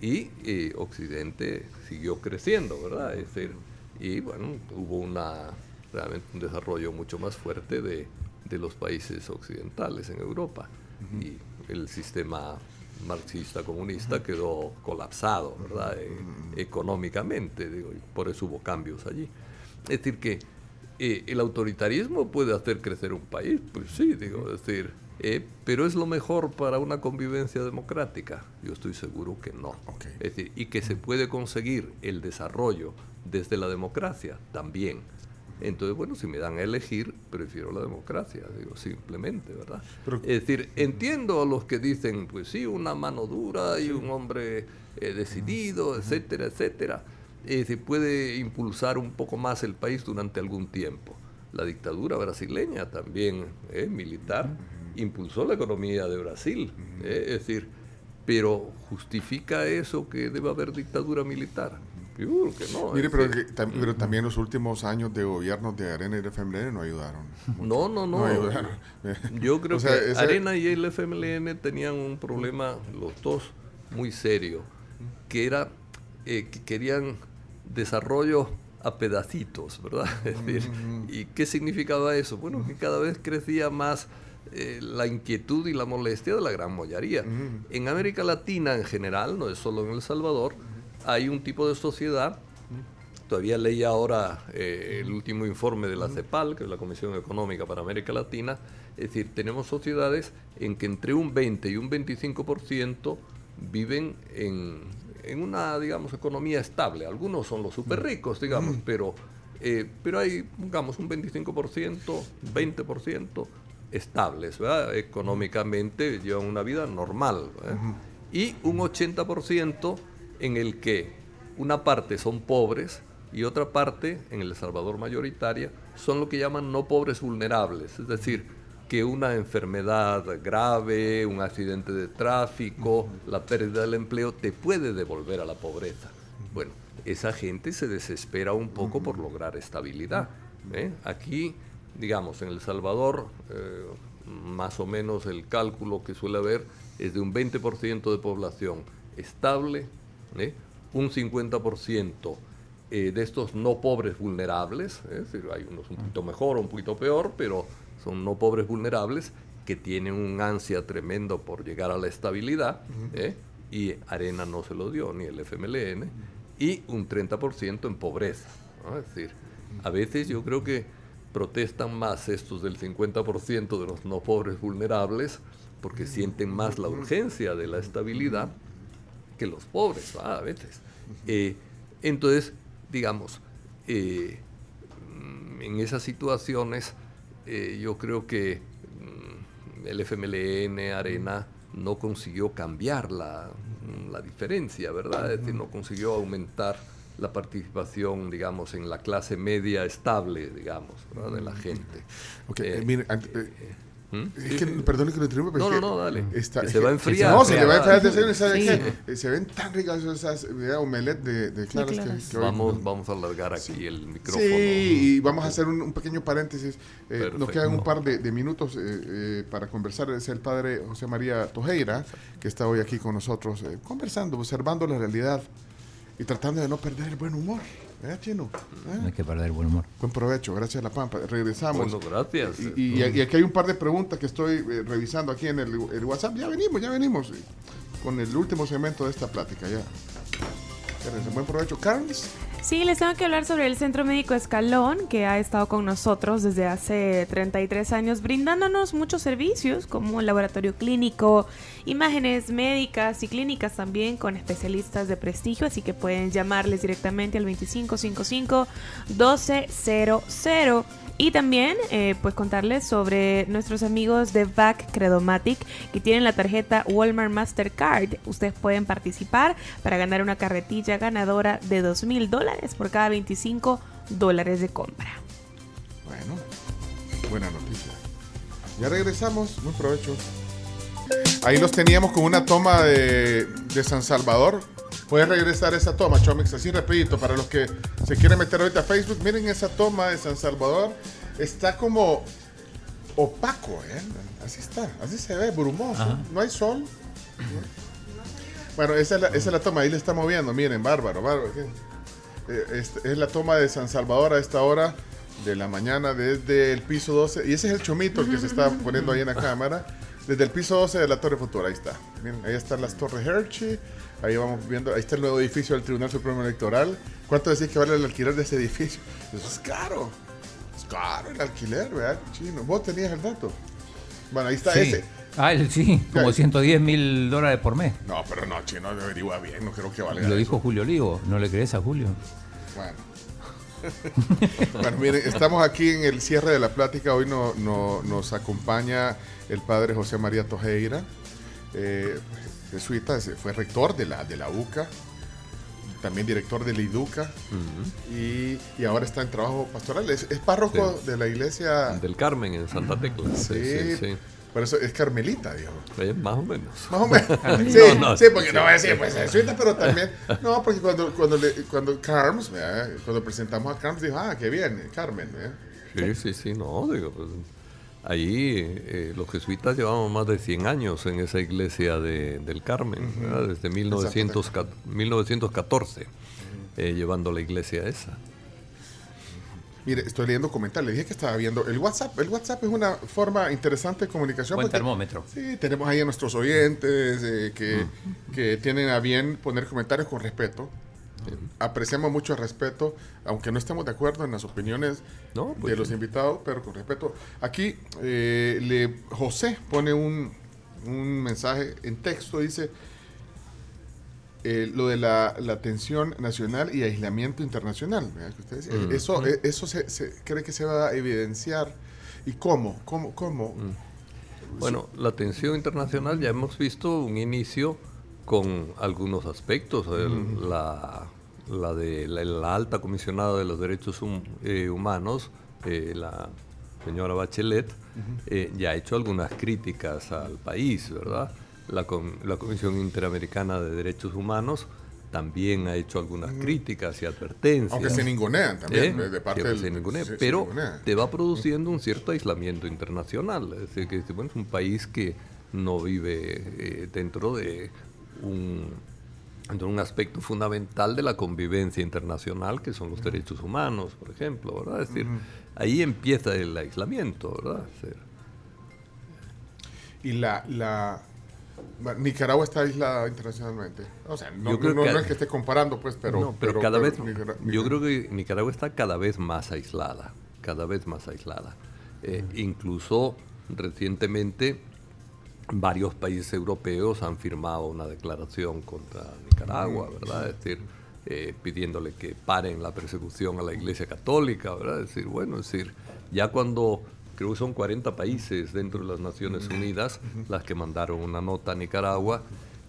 y eh, Occidente siguió creciendo, ¿verdad? Es decir, y bueno, hubo una, realmente un desarrollo mucho más fuerte de, de los países occidentales en Europa. Y el sistema marxista comunista quedó colapsado, ¿verdad? Eh, económicamente, digo, y por eso hubo cambios allí. Es decir, que eh, el autoritarismo puede hacer crecer un país, pues sí, digo, es decir, eh, pero es lo mejor para una convivencia democrática. Yo estoy seguro que no. Es decir, y que se puede conseguir el desarrollo desde la democracia también. Entonces, bueno, si me dan a elegir, prefiero la democracia, digo, simplemente, ¿verdad? Pero- es decir, entiendo a los que dicen, pues sí, una mano dura y un hombre eh, decidido, etcétera, etcétera. Eh, se puede impulsar un poco más el país durante algún tiempo. La dictadura brasileña también, eh, militar, impulsó la economía de Brasil. eh, es decir, pero ¿justifica eso que debe haber dictadura militar? Yo creo que no. Mire, pero, que tam- pero también los últimos años de gobierno de Arena y de FMLN no ayudaron. No, no, no. No ayudaron. Yo creo O sea, que ese- Arena y el FMLN tenían un problema, los dos, muy serio, que era eh, que querían desarrollo a pedacitos, ¿verdad? Es decir, ¿y qué significaba eso? Bueno, que cada vez crecía más eh, la inquietud y la molestia de la gran mayoría. En América Latina en general, no es solo en El Salvador, hay un tipo de sociedad Todavía leí ahora eh, el último informe de la CEPAL, que es la Comisión Económica para América Latina. Es decir, tenemos sociedades en que entre un 20 y un 25% viven en, en una, digamos, economía estable. Algunos son los súper ricos, digamos, pero, eh, pero hay, digamos, un 25%, 20% estables, ¿verdad? económicamente llevan una vida normal. Y un 80% en el que una parte son pobres y otra parte, en El Salvador mayoritaria, son lo que llaman no pobres vulnerables, es decir, que una enfermedad grave, un accidente de tráfico, la pérdida del empleo te puede devolver a la pobreza. Bueno, esa gente se desespera un poco por lograr estabilidad. ¿eh? Aquí, digamos, en El Salvador, eh, más o menos el cálculo que suele haber es de un 20% de población estable, ¿eh? un 50% de estos no pobres vulnerables, es decir, hay unos un poquito mejor o un poquito peor, pero son no pobres vulnerables que tienen un ansia tremendo por llegar a la estabilidad, y Arena no se lo dio, ni el FMLN, y un 30% en pobreza. Es decir, a veces yo creo que protestan más estos del 50% de los no pobres vulnerables porque sienten más la urgencia de la estabilidad que los pobres, a veces. Eh, entonces, digamos, eh, en esas situaciones eh, yo creo que mm, el FMLN, Arena, no consiguió cambiar la, la diferencia, ¿verdad? Es decir, no consiguió aumentar la participación, digamos, en la clase media estable, digamos, ¿verdad? de la gente. Ok, eh, mire, eh, ¿Mm? Es que, perdón que lo interrumpa, pero no, no, no, dale. se va a enfriar. No, se le va a enfriar. ¿sabe qué? Se ven tan ricas esas omelette de, de claras, que, hoy, vamos, vamos a alargar aquí el micrófono. Sí, y vamos a hacer un, pequeño paréntesis. Eh, nos quedan un par de, de minutos eh, eh, para conversar. Es el padre José María Tojeira, que está hoy aquí con nosotros, eh, conversando, observando la realidad y tratando de no perder el buen humor. ¿Eh, chino? ¿Eh? No hay que perder el buen humor. Buen provecho, gracias a la Pampa. Regresamos. Bueno, gracias. Y, aquí hay un par de preguntas que estoy eh, revisando aquí en el, WhatsApp. Ya venimos, ya venimos con el último segmento de esta plática. Ya. Buen provecho. Carlos. Sí, les tengo que hablar sobre el Centro Médico Escalón, que ha estado con nosotros desde hace 33 años, brindándonos muchos servicios como laboratorio clínico, imágenes médicas y clínicas también con especialistas de prestigio, así que pueden llamarles directamente al 2555 1200 y también, eh, pues contarles sobre nuestros amigos de VAC Credomatic que tienen la tarjeta Walmart Mastercard. Ustedes pueden participar para ganar una carretilla ganadora de 2 mil dólares por cada 25 dólares de compra. Bueno, buena noticia. Ya regresamos, buen provecho. Ahí los teníamos con una toma de, de San Salvador. Puedes regresar esa toma, Chomix, así rapidito, para los que se quieren meter ahorita a Facebook. Miren esa toma de San Salvador. Está como opaco, ¿eh? Así está, así se ve, brumoso. No hay sol. Bueno, esa es, la, toma, ahí le está moviendo, miren, bárbaro, bárbaro. Eh, es, la toma de San Salvador a esta hora de la mañana desde el piso 12. Y ese es el chomito que se está poniendo ahí en la cámara. Desde el piso 12 de la Torre Futura, ahí está. Miren, ahí están las Torres Hershey. Ahí vamos viendo, ahí está el nuevo edificio del Tribunal Supremo Electoral. ¿Cuánto decís que vale el alquiler de ese edificio? Eso es caro. Es caro el alquiler, ¿verdad? Chino. Vos tenías el dato. Bueno, ahí está ese. Ah, sí, como 110 mil dólares por mes. No, pero no, chino, averigua bien, no creo que valga. Lo dijo Julio Olivo, ¿no le crees a Julio? Bueno. bueno, miren, estamos aquí en el cierre de la plática. Hoy no, nos acompaña el padre José María Tojeira. Eh, jesuita, fue rector de la, de la UCA, también director de la IDUCA y, ahora está en trabajo pastoral. Es, párroco de la iglesia del Carmen en Santa Tecla. Sí, sí, Por eso es carmelita, digo. más o menos. Más o menos. sí, sí, porque no voy a decir, pues jesuita, pero también. No, porque cuando, cuando, le, cuando Carms, cuando presentamos a Carms, dijo, ah, qué bien, Carmen. Sí, sí, sí, no, digo, pues, Ahí eh, los jesuitas llevamos más de 100 años en esa iglesia de, del Carmen, desde 1914, eh, llevando la iglesia esa. Mire, estoy leyendo comentarios. Le dije que estaba viendo el WhatsApp. El WhatsApp es una forma interesante de comunicación. Buen termómetro. Sí, tenemos ahí a nuestros oyentes eh, que, que tienen a bien poner comentarios con respeto apreciamos mucho el respeto, aunque no estemos de acuerdo en las opiniones pues de los invitados, pero con respeto. Aquí eh, le, José pone un, un, mensaje en texto, dice eh, lo de la, la, tensión nacional y aislamiento internacional. Eso, eh, eso se, cree que se va a evidenciar. ¿Y cómo? ¿Cómo? ¿Cómo? Bueno, la atención internacional ya hemos visto un inicio con algunos aspectos. El- la, la de la, la alta comisionada de los derechos hum- eh, humanos, eh, la señora Bachelet, eh, ya ha hecho algunas críticas al país, ¿verdad? La, com- la Comisión Interamericana de Derechos Humanos también ha hecho algunas críticas y advertencias. Aunque se ningunean también, ¿Eh? de- parte del- se ningunea, se- se pero ningunea. te va produciendo un cierto aislamiento internacional. Es decir, que bueno, es un país que no vive eh, dentro de un, de un aspecto fundamental de la convivencia internacional, que son los derechos humanos, por ejemplo, ¿verdad? Es decir, ahí empieza el aislamiento, ¿verdad? Decir, Y la, la Nicaragua está aislada internacionalmente. O sea, no, Yo creo no- que- no es que esté comparando, pues, pero... no, pero, cada vez, yo creo que Nicaragua está cada vez más aislada, cada vez más aislada. Eh, Incluso recientemente varios países europeos han firmado una declaración contra Nicaragua, ¿verdad? Es decir, eh, pidiéndole que paren la persecución a la Iglesia Católica, ¿verdad? Es decir, bueno, es decir, ya cuando creo que son 40 países dentro de las Naciones Unidas las que mandaron una nota a Nicaragua,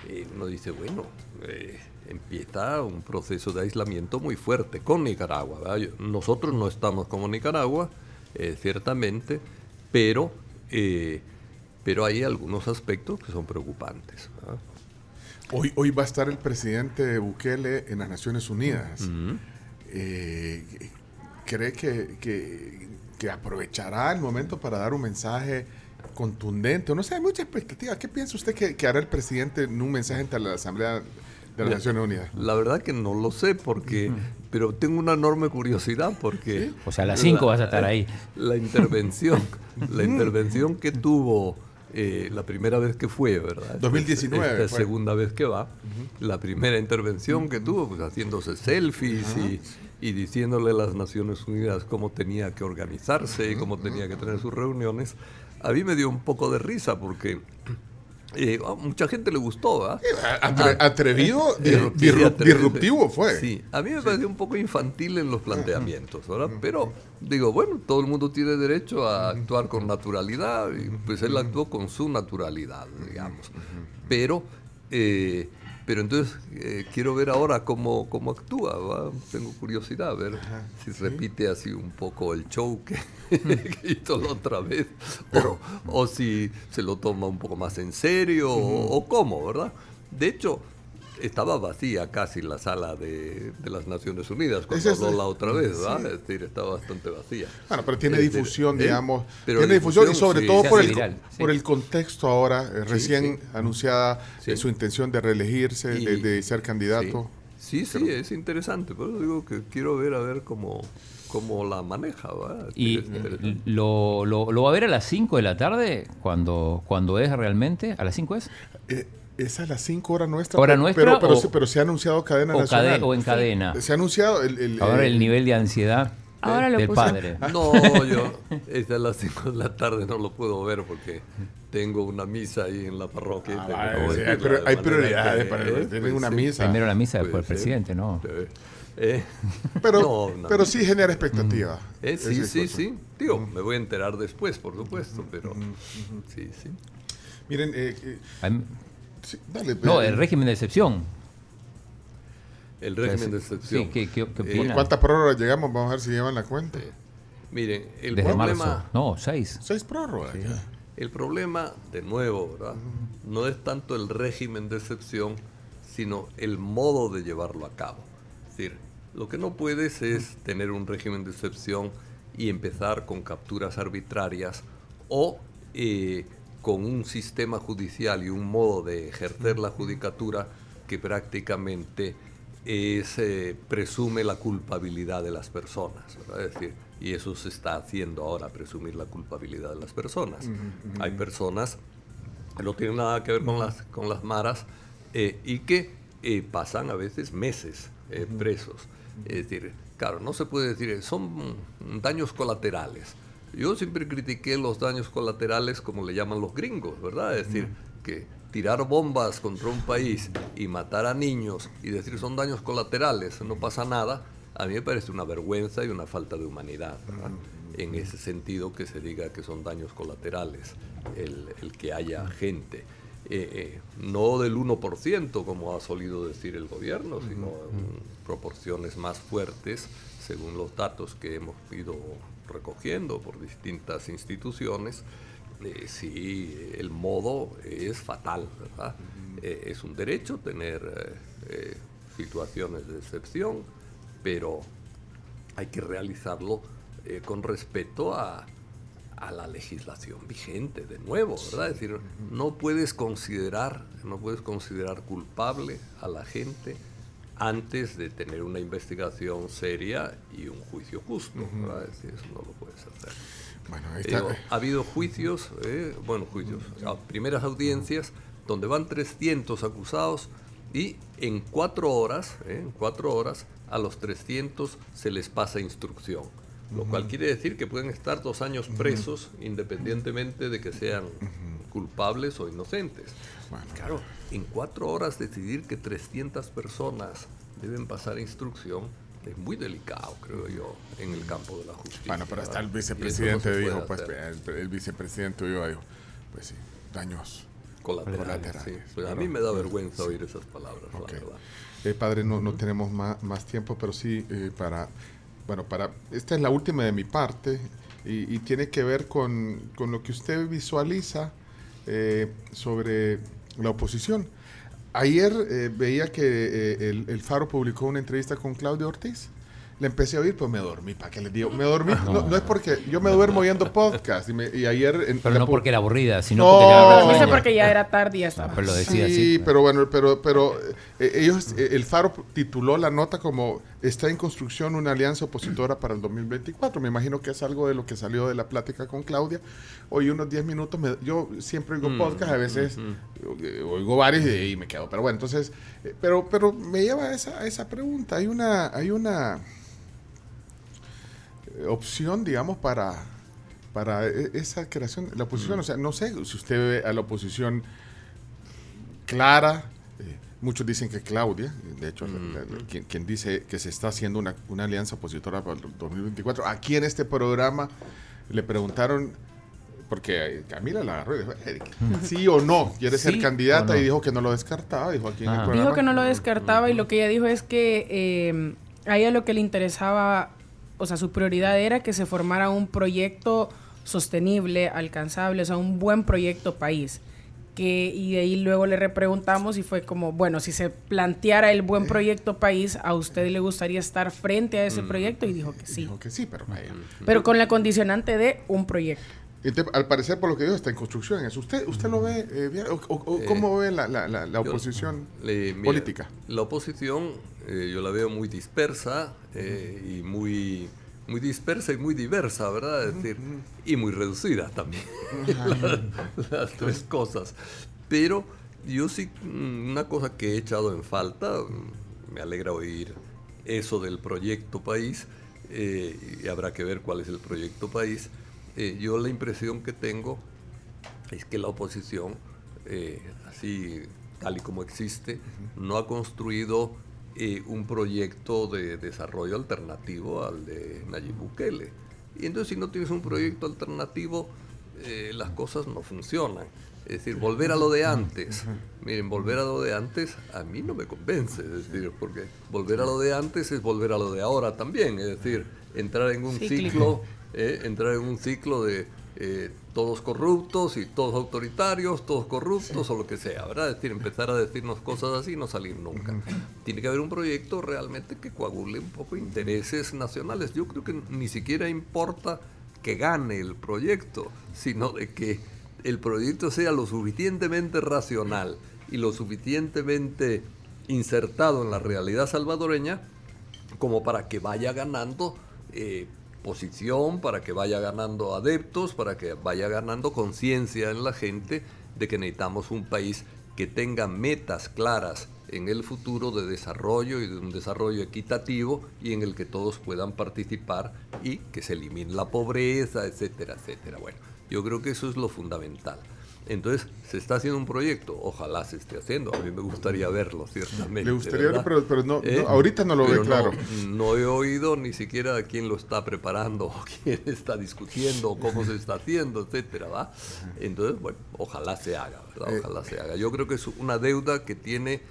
eh, uno dice, bueno, eh, empieza un proceso de aislamiento muy fuerte con Nicaragua. ¿verdad? Nosotros no estamos como Nicaragua, eh, ciertamente, pero, pero hay algunos aspectos que son preocupantes. ¿verdad? Hoy, hoy va a estar el presidente Bukele en las Naciones Unidas. Eh, ¿Cree que, que- que aprovechará el momento para dar un mensaje contundente? No sé, hay mucha expectativa. ¿Qué piensa usted que, que hará el presidente en un mensaje ante la Asamblea de las Naciones Unidas? La verdad que no lo sé porque, pero tengo una enorme curiosidad porque... O sea, a las 5 la- vas a estar ahí. La intervención, la intervención que tuvo eh, la primera vez que fue, ¿verdad? 2019 Esta fue. segunda vez que va. La primera intervención que tuvo, pues haciéndose selfies y, y diciéndole a las Naciones Unidas cómo tenía que organizarse y cómo tenía que tener sus reuniones. A mí me dio un poco de risa porque eh, a mucha gente le gustó, atrevido, Eh, disru- sí, disru- atrevido. disruptivo fue. Sí, a mí me pareció un poco infantil en los planteamientos, ¿verdad? Pero digo, bueno, todo el mundo tiene derecho a actuar con naturalidad y pues él actuó con su naturalidad, digamos. Pero, eh, pero entonces eh, quiero ver ahora cómo, cómo actúa, ¿va? Tengo curiosidad, a ver si repite así un poco el show que, que hizo la otra vez, o, o si se lo toma un poco más en serio, o, o cómo, ¿verdad? De hecho, estaba vacía casi la sala de, de las Naciones Unidas cuando es- habló la otra vez, sí. ¿verdad? Es decir, estaba bastante vacía. Bueno, pero tiene Es difusión, ¿eh? digamos. Pero tiene difusión y sobre sí. todo por el, viral, por el contexto ahora, eh, recién sí. anunciada Sí. eh, su intención de reelegirse, Y- de, de ser candidato. Sí, sí, sí, es interesante, pero digo que quiero ver a ver cómo, cómo la maneja, ¿verdad? Y lo, lo, lo va a ver a las 5 de la tarde, cuando, cuando es realmente. ¿A las 5 es? Eh, es a las 5 horas nuestra. ¿Hora pero, nuestra Pero, pero, o- se, pero se ha anunciado cadena O, nacional. cade- o en cadena. Se ha anunciado el, el- Ahora el- el nivel de ansiedad Ahora lo del puse. padre. No, yo es a las 5 de la tarde no lo puedo ver porque tengo una misa ahí en la parroquia. Ah, sí, hay prioridades que, para- eh, tienen una sí. misa. Primero la misa, después el presidente, ¿no? Eh, pero, no, no. pero sí genera expectativa. Eh, sí, sí, cosa. sí. Digo, me voy a enterar después, por supuesto, pero sí, sí. Miren, eh, eh, sí, dale. No, el régimen de excepción. El régimen de excepción. Sí, ¿qué, qué, qué Eh? ¿Cuántas prórrogas llegamos? Vamos a ver si llevan la cuenta. Miren, el Desde problema, marzo. No, seis. Seis prórrogas. el problema, de nuevo, ¿verdad? No es tanto el régimen de excepción, sino el modo de llevarlo a cabo. Es decir, lo que no puedes es tener un régimen de excepción y empezar con capturas arbitrarias o eh, con un sistema judicial y un modo de ejercer la judicatura que prácticamente es, eh, presume la culpabilidad de las personas. ¿verdad? Es decir, y eso se está haciendo ahora, presumir la culpabilidad de las personas. Hay personas que no tienen nada que ver con las, con las maras eh, y que eh, pasan a veces meses eh, presos. Es decir, claro, no se puede decir, son daños colaterales. Yo siempre critiqué los daños colaterales como le llaman los gringos, ¿verdad? Es decir, que tirar bombas contra un país y matar a niños y decir son daños colaterales, no pasa nada, a mí me parece una vergüenza y una falta de humanidad. ¿verdad? en ese sentido que se diga que son daños colaterales el, el que haya gente. Eh, eh, no del 1% como ha solido decir el gobierno, sino en proporciones más fuertes según los datos que hemos ido recogiendo por distintas instituciones. Eh, sí, el modo es fatal, ¿verdad? Eh, es un derecho tener eh, eh, situaciones de excepción, pero hay que realizarlo con respeto a, a la legislación vigente, de nuevo, ¿verdad? Es decir, no puedes considerar, no puedes considerar culpable a la gente antes de tener una investigación seria y un juicio justo, ¿verdad? Es decir, eso no lo puedes hacer. Bueno, ahí Digo, está. ha habido juicios, eh, bueno, juicios, primeras audiencias, donde van 300 acusados y en cuatro horas, eh, en cuatro horas, a los 300 se les pasa instrucción. Lo cual quiere decir que pueden estar dos años presos independientemente de que sean culpables o inocentes. Bueno, Claro, en cuatro horas decidir que 300 personas deben pasar instrucción es muy delicado, creo yo, en el campo de la justicia. Bueno, pero hasta el vicepresidente dijo, pues, el, el vicepresidente dijo, pues sí, daños. colaterales. Colaterales, sí. Pues a mí me da vergüenza oír esas palabras, Ok. la verdad. Eh, padre, no, no tenemos más, más tiempo, pero sí eh, para, bueno, para, esta es la última de mi parte y, y tiene que ver con, con lo que usted visualiza eh, sobre la oposición. Ayer eh, veía que eh, el, el Faro publicó una entrevista con Claudio Ortiz. Le empecé a oír, pues me dormí, ¿para qué les digo? Me dormí, no, no es porque yo me duermo oyendo podcast y, me- y ayer... en- Pero no porque era aburrida, sino No, porque no, era no, porque ya era tarde y ya estaba. Ah, pero lo decía sí, así. pero bueno, pero, pero eh, ellos, eh, el Faro tituló la nota como está en construcción una alianza opositora para el 2024. Me imagino que es algo de lo que salió de la plática con Claudia. Hoy unos 10 minutos, me- yo siempre oigo podcast, a veces eh, oigo varios y, y me quedo. Pero bueno, entonces, eh, pero, pero me lleva a esa, a esa pregunta. Hay una, hay una eh, opción, digamos, para, para e- esa creación de la oposición. O sea, no sé si usted ve a la oposición clara. Muchos dicen que Claudia, de hecho, la- la- quien, quien dice que se está haciendo una, una alianza opositora para el 2024. Aquí en este programa le preguntaron, porque eh, Camila la agarró y dijo, "Eric, sí o no, quiere ser ¿Sí candidata no? y dijo que no lo descartaba, dijo aquí en el programa. Dijo que no lo descartaba y lo que ella dijo es que eh, a ella lo que le interesaba, o sea, su prioridad era que se formara un proyecto sostenible, alcanzable, o sea, un buen proyecto país. Que, y de ahí luego le repreguntamos y fue como, bueno, si se planteara el buen proyecto país, ¿a usted le gustaría estar frente a ese proyecto? Y dijo que sí. Dijo que sí, pero vaya. Pero con la condicionante de un proyecto. Entonces, al parecer, por lo que dijo, está en construcción. eso. ¿Usted, usted lo ve eh, bien? ¿O, o- o Eh, cómo ve la, la- la- la Yo- oposición le- mira, política? La oposición eh, yo la veo muy dispersa eh, y muy, muy dispersa y muy diversa, ¿verdad? Es decir, y muy reducida también. las, las tres cosas. Pero yo sí, mm, una cosa que he echado en falta, mm, me alegra oír eso del proyecto país, eh, y habrá que ver cuál es el proyecto país. Eh, yo la impresión que tengo es que la oposición, eh, así tal y como existe, no ha construido eh, un proyecto de desarrollo alternativo al de Nayib Bukele. Y entonces si no tienes un proyecto alternativo, eh, las cosas no funcionan. Es decir, volver a lo de antes. Miren, volver a lo de antes a mí no me convence. Es decir, porque volver a lo de antes es volver a lo de ahora también. Es decir, entrar en un Cíclico. ciclo eh, entrar en un ciclo de eh, todos corruptos y todos autoritarios, todos corruptos o lo que sea, ¿verdad? Es decir, empezar a decirnos cosas así y no salir nunca. Tiene que haber un proyecto realmente que coagule un poco intereses nacionales. Yo creo que ni siquiera importa que gane el proyecto, sino de que el proyecto sea lo suficientemente racional y lo suficientemente insertado en la realidad salvadoreña como para que vaya ganando eh, posición, para que vaya ganando adeptos, para que vaya ganando conciencia en la gente de que necesitamos un país que tenga metas claras en el futuro de desarrollo y de un desarrollo equitativo y en el que todos puedan participar y que se elimine la pobreza, etcétera, etcétera. Bueno, yo creo que eso es lo fundamental. Entonces, se está haciendo un proyecto, ojalá se esté haciendo, a mí me gustaría verlo, ciertamente. Le gustaría verlo, pero, pero no, ¿Eh? no, ahorita no lo ve claro. No, he oído ni siquiera quién lo está preparando, o quién está discutiendo, cómo se está haciendo, etcétera, ¿va? Entonces, bueno, ojalá se haga, ¿verdad? Eh. Ojalá se haga. Yo creo que es una deuda que tiene,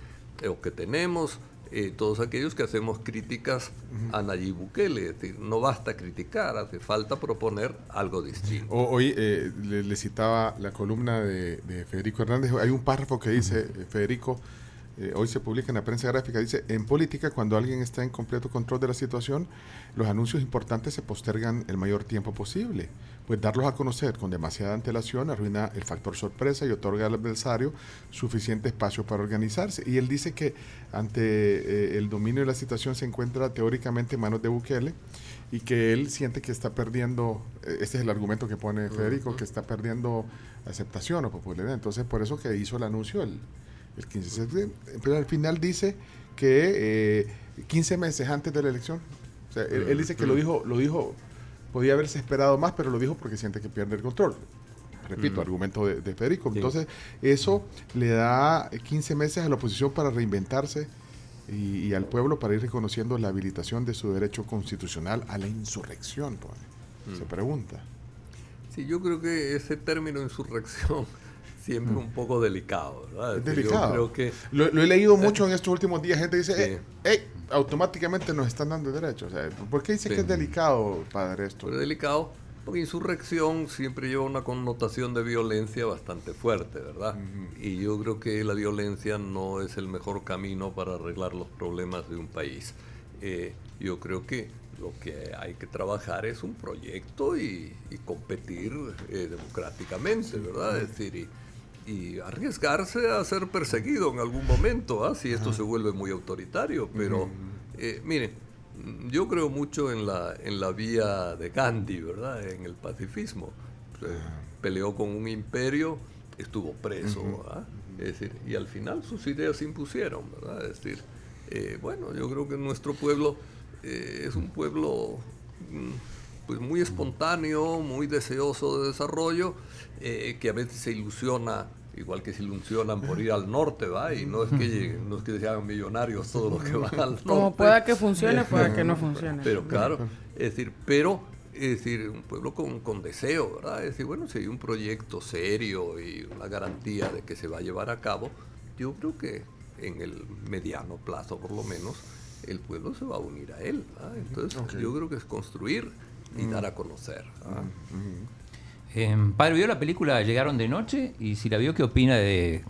eh, o que tenemos, eh, todos aquellos que hacemos críticas a Nayib Bukele. Es decir, no basta criticar, hace falta proponer algo distinto. O- Hoy eh, le, le citaba la columna de, de Federico Hernández. Hay un párrafo que dice, eh, Federico, eh, hoy se publica en la prensa gráfica, dice, en política, cuando alguien está en completo control de la situación, los anuncios importantes se postergan el mayor tiempo posible. Pues darlos a conocer con demasiada antelación arruina el factor sorpresa y otorga al adversario suficiente espacio para organizarse. Y él dice que ante eh, el dominio de la situación se encuentra teóricamente en manos de Bukele y que él siente que está perdiendo, eh, este es el argumento que pone Federico, que está perdiendo aceptación o popularidad. Entonces, por eso que hizo el anuncio el, el 15 de septiembre. Pero al final dice que eh, 15 meses antes de la elección, o sea, él, él dice que lo dijo, lo dijo, podía haberse esperado más, pero lo dijo porque siente que pierde el control. Repito, argumento de, de Federico. Sí. Entonces, eso le da 15 meses a la oposición para reinventarse y, y al pueblo para ir reconociendo la habilitación de su derecho constitucional a la insurrección, pone. Se pregunta. Sí, yo creo que ese término insurrección siempre es un poco delicado, ¿verdad? Mm. Es delicado. Yo creo que Lo, lo he leído mucho en estos últimos días. Gente dice, Sí. "Eh, automáticamente nos están dando derechos. O sea, ¿Por qué dice Sí. que es delicado, padre, esto? es delicado porque insurrección siempre lleva una connotación de violencia bastante fuerte, ¿verdad? Y yo creo que la violencia no es el mejor camino para arreglar los problemas de un país. Eh, yo creo que lo que hay que trabajar es un proyecto y, y competir eh, democráticamente, ¿verdad? Es decir, y, y arriesgarse a ser perseguido en algún momento, ¿ah? si esto se vuelve muy autoritario. Pero, eh, mire, mm, yo creo mucho en la, en la vía de Gandhi, ¿verdad? En el pacifismo. Eh, peleó con un imperio, estuvo preso, ¿ah? Es decir, y al final sus ideas se impusieron, ¿verdad? Es decir, eh, bueno, yo creo que nuestro pueblo eh, es un pueblo mm, pues muy espontáneo, muy deseoso de desarrollo, eh, que a veces se ilusiona, igual que se ilusionan por ir al norte, ¿va? Y no es que, no es que se hagan millonarios todos los que van al norte. Como pueda que funcione, pueda que no funcione. Pero claro, es decir, pero es decir, un pueblo con, con deseo, ¿verdad? Es decir, bueno, si hay un proyecto serio y una garantía de que se va a llevar a cabo, yo creo que en el mediano plazo, por lo menos, el pueblo se va a unir a él. ¿verdad? Entonces, yo creo que es construir y dar a conocer. Eh, padre, ¿vio la película Llegaron de Noche? Y si la vio, ¿qué opina de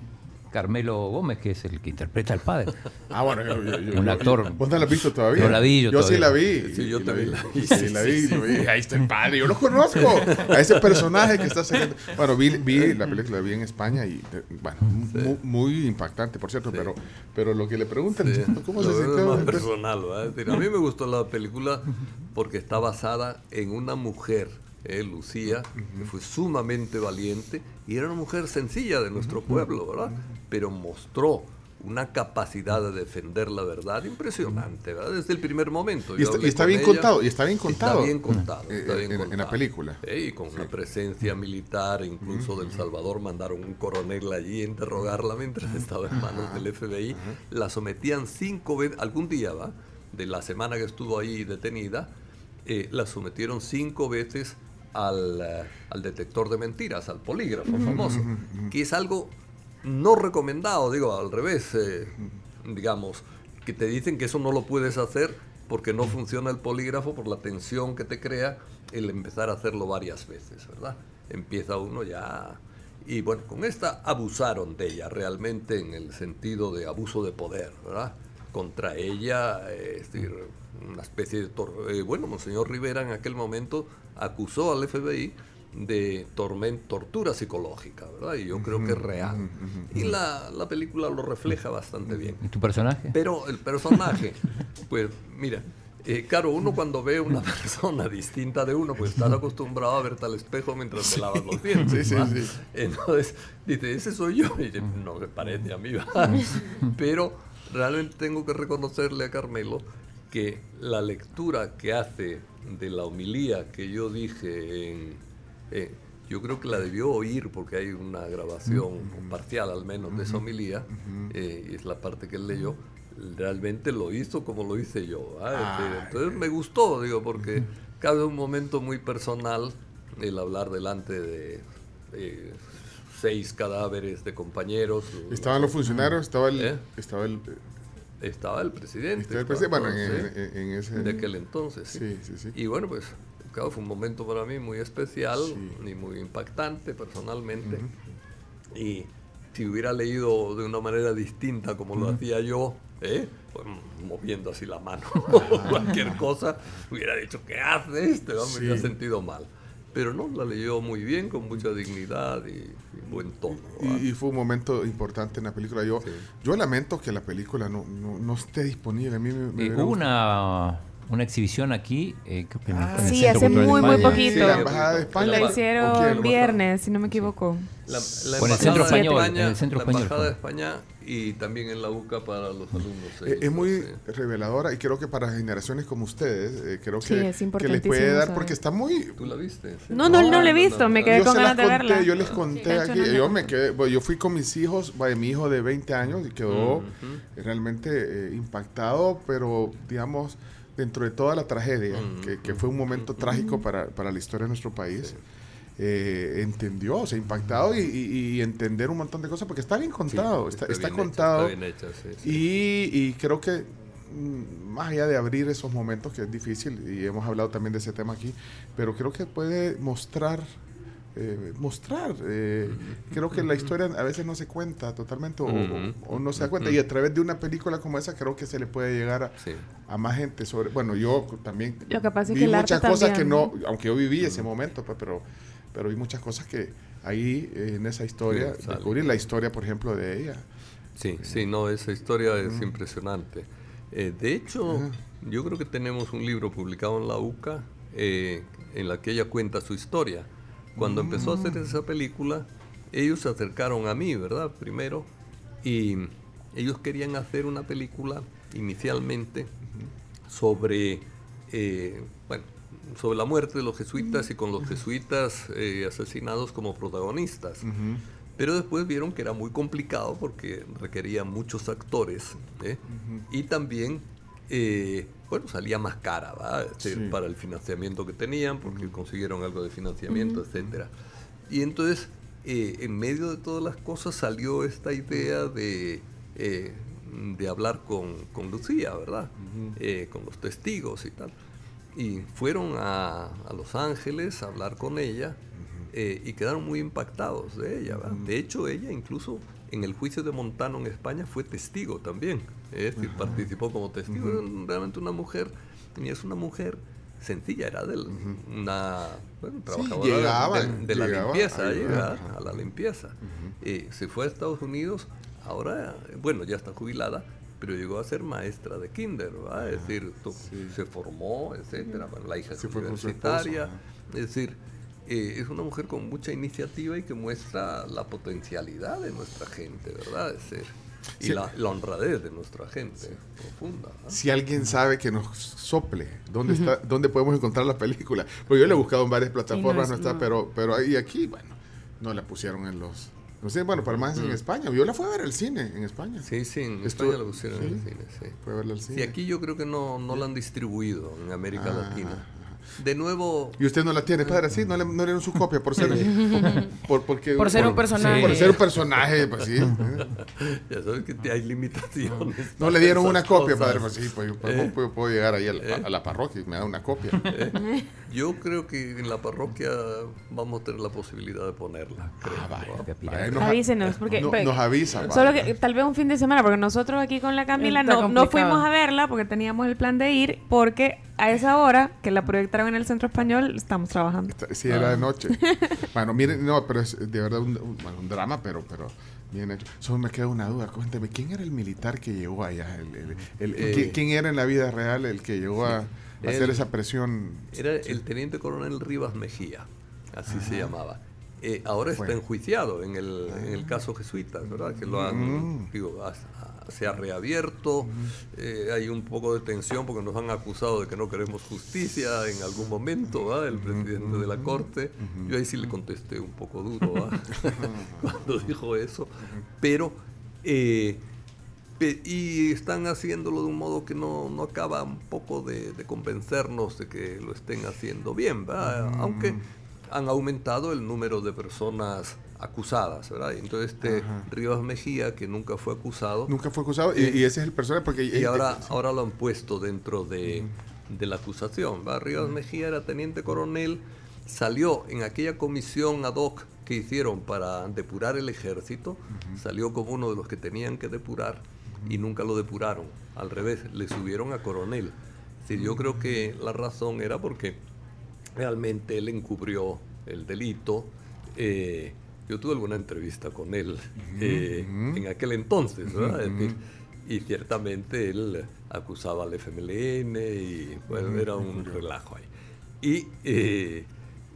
Carmelo Gómez, que es el que interpreta al padre? Ah, bueno, yo- yo- yo- Un yo- actor. ¿Vos no la has visto todavía? No la vi yo Yo sí la vi. Sí, yo también la vi. Sí, la vi. yo vi, Ahí está el padre. Yo lo conozco. A ese personaje que está saliendo. Bueno, vi, vi la película, la vi en España y, eh, bueno, mu- muy, impactante, por cierto. Pero, pero lo que le preguntan, Sí, ¿cómo lo se sintió? más personal, ¿verdad? A mí me gustó la película porque está basada en una mujer, eh, Lucía, que fue sumamente valiente y era una mujer sencilla de nuestro pueblo, ¿verdad? Pero mostró una capacidad de defender la verdad impresionante, ¿verdad? Desde el primer momento. Y está- y hablé está con bien ella. contado, y está bien contado. Está bien contado. Eh, está bien en- en la contado. película. Eh, y con una presencia militar, incluso del Salvador, mandaron un coronel allí a interrogarla mientras estaba en manos del FBI. La sometían cinco veces, algún día, ¿va? De la semana que estuvo ahí detenida, eh, la sometieron cinco veces al, eh, al detector de mentiras, al polígrafo famoso, que es algo no recomendado, digo, al revés, eh, digamos, que te dicen que eso no lo puedes hacer porque no funciona el polígrafo por la tensión que te crea el empezar a hacerlo varias veces, ¿verdad? Empieza uno ya... Y bueno, con esta abusaron de ella realmente en el sentido de abuso de poder, ¿verdad? Contra ella, eh, es decir, una especie de... tor- eh, bueno, Monseñor Rivera en aquel momento acusó al FBI de tortura psicológica, ¿verdad? Y yo creo que es real. Y la, la película lo refleja bastante bien. ¿Y tu personaje? Pero el personaje, pues mira, eh, claro, uno cuando ve una persona distinta de uno, pues estás acostumbrado a verte al espejo mientras te lavas los dientes. Sí, sí. Entonces, dice, ese soy yo. Y dice, no me parece a mí. ¿va? Pero realmente tengo que reconocerle a Carmelo que la lectura que hace de la homilía que yo dije en, eh, yo creo que la debió oír porque hay una grabación parcial al menos de esa homilía, eh, y es la parte que él leyó. Realmente lo hizo como lo hice yo. ¿ah? Ah. Entonces me gustó, digo, porque cabe un momento muy personal el hablar delante de eh, seis cadáveres de compañeros. Estaban los funcionarios, estaba el, ¿Eh? estaba el, Estaba el presidente. estaba el presidente, bueno, en, entonces, en- en ese... de aquel entonces. sí. Sí, sí, sí. Y bueno, pues claro, fue un momento para mí muy especial y muy impactante personalmente. Y si hubiera leído de una manera distinta como lo hacía yo, ¿eh? Pues, moviendo así la mano o cualquier cosa, hubiera dicho, ¿qué hace este? Me hubiera sentido mal. Pero no, la leyó muy bien, con mucha dignidad y, y buen tono. Y, y fue un momento importante en la película. Yo, Sí. yo lamento que la película no, no, no esté disponible. A mí me, me Eh, hubo una, una exhibición aquí, eh, que en- Ah, el Sí, hace muy, muy poquito. Sí, la embajada de España. La hicieron viernes, si no me equivoco. La, la Con el Centro de Español, España, en el Centro la Español embajada de España y también en la UCA para los alumnos. Eh, eh, es muy sí. reveladora y creo que para generaciones como ustedes, eh, creo Sí, que, es que les puede dar, saber. porque está muy... ¿Tú la viste? Sí. No, no, no la he visto, me quedé con ganas de conté, verla. yo les conté aquí, no yo me quedé, bueno, yo fui con mis hijos, mi hijo de 20 años y quedó realmente eh, impactado, pero digamos, dentro de toda la tragedia, que, que fue un momento trágico para, para la historia de nuestro país, eh, entendió, o sea, impactado y, y- y entender un montón de cosas, porque está bien contado, está, está bien contado. está bien hecha, sí, sí. Y, y creo que mm, más allá de abrir esos momentos, que es difícil, y hemos hablado también de ese tema aquí, pero creo que puede mostrar, eh, mostrar, eh, creo que la historia a veces no se cuenta totalmente o, Ujú. o no se da cuenta, y a través de una película como esa creo que se le puede llegar a, Sí. a más gente sobre, bueno, yo también Lo que pasa es vi que el arte muchas cosas que también. no, aunque yo viví ese momento, pues, pero, pero vi muchas cosas que ahí eh, en esa historia, Sí, descubrí la historia, por ejemplo, de ella. Sí, sí, no, esa historia es impresionante. Eh, de hecho, Ajá. yo creo que tenemos un libro publicado en la UCA eh, en la que ella cuenta su historia. Cuando empezó a hacer Mm. esa película, ellos se acercaron a mí, ¿verdad? Primero, y ellos querían hacer una película inicialmente sobre, eh, bueno, sobre la muerte de los jesuitas y con los jesuitas eh, asesinados como protagonistas. Pero después vieron que era muy complicado porque requería muchos actores ¿eh? y también, eh, bueno, salía más cara. Este, Sí. para el financiamiento que tenían porque consiguieron algo de financiamiento, etcétera. Y entonces, eh, en medio de todas las cosas salió esta idea de, eh, de hablar con, con Lucía, ¿verdad? Eh, con los testigos y tal. Y fueron a, a Los Ángeles a hablar con ella eh, y quedaron muy impactados de ella. ¿verdad? De hecho, ella incluso en el juicio de Montano en España fue testigo también. Es decir, participó como testigo. Realmente una mujer, y es una mujer sencilla, era de una bueno, trabajadora llegaba, de, de la llegaba limpieza, a llegar a la limpieza. Eh, se fue a Estados Unidos, ahora, bueno, ya está jubilada, pero llegó a ser maestra de kinder, ¿verdad? es decir, se formó, etcétera, bueno, la hija es fue universitaria, esposo, es decir, eh, es una mujer con mucha iniciativa y que muestra la potencialidad de nuestra gente, ¿verdad? Es decir, y Sí. la, la honradez de nuestra gente, profunda. ¿no? Si alguien sabe que nos sople, ¿dónde, está, ¿dónde podemos encontrar la película? Pues yo la he buscado en varias plataformas, es- no está, no. pero, pero ahí aquí, bueno, no la pusieron en los... No sé, bueno, para más en España. Yo la fui a ver al cine en España. Mm. Sí, sí, en Estuvo- España la pusieron en el cine, sí. Fui a verla al cine. Sí, aquí yo creo que no, no la han distribuido en América Ah, Latina. De nuevo, Y usted no la tiene, padre, sí, no le, no le dieron su copia por ser, por, porque, Por ser un personaje. Por ser un personaje, pues sí. ya sabes que te- hay limitaciones. No le dieron una copia, cosas. padre, pues sí, pues yo pues, ¿Eh? puedo, puedo llegar ahí a la, ¿Eh? a la parroquia y me da una copia. Yo creo que en la parroquia vamos a tener la posibilidad de ponerla. Creo, Ah, vaya, ¿no? vaya, nos- Avísenos, porque no- pe- nos avisa. Solo que tal vez un fin de semana, porque nosotros aquí con la Camila Está no, no fuimos a verla porque teníamos el plan de ir, porque a esa hora que la proyectaron en el Centro Español estamos trabajando. Está- Sí, era de noche. Bueno, miren, no, pero es de verdad un, un- bueno, un drama, pero, pero bien hecho. Solo me queda una duda. Cuéntame, ¿quién era el militar que llegó allá? El- el- el- Eh, ¿qui- ¿Quién era en la vida real el que llegó a, a hacer esa presión? Era el teniente coronel Rivas Mejía, así se llamaba. Eh, ahora está enjuiciado en el, en el caso jesuitas, ¿verdad? Que lo han, Mm. digo, se ha reabierto, eh, hay un poco de tensión porque nos han acusado de que no queremos justicia en algún momento, ¿verdad? El presidente de la corte. Yo ahí sí le contesté un poco duro, ¿verdad? Cuando dijo eso. Pero, eh, y están haciéndolo de un modo que no, no acaba un poco de, de convencernos de que lo estén haciendo bien, ¿verdad? Aunque han aumentado el número de personas acusadas, ¿verdad? Entonces este Rivas Mejía, que nunca fue acusado, Nunca fue acusado y, y ese es el personaje porque... y ahora, eh, ahora lo han puesto dentro de, de la acusación. ¿va? Rivas Mejía era teniente coronel, salió en aquella comisión ad hoc que hicieron para depurar el ejército, salió como uno de los que tenían que depurar y nunca lo depuraron. Al revés, le subieron a coronel. Yo creo que la razón era porque realmente él encubrió el delito. eh, yo tuve alguna entrevista con él eh, en aquel entonces, ¿verdad? Y ciertamente él acusaba al FMLN y bueno, era un relajo ahí. Y, eh,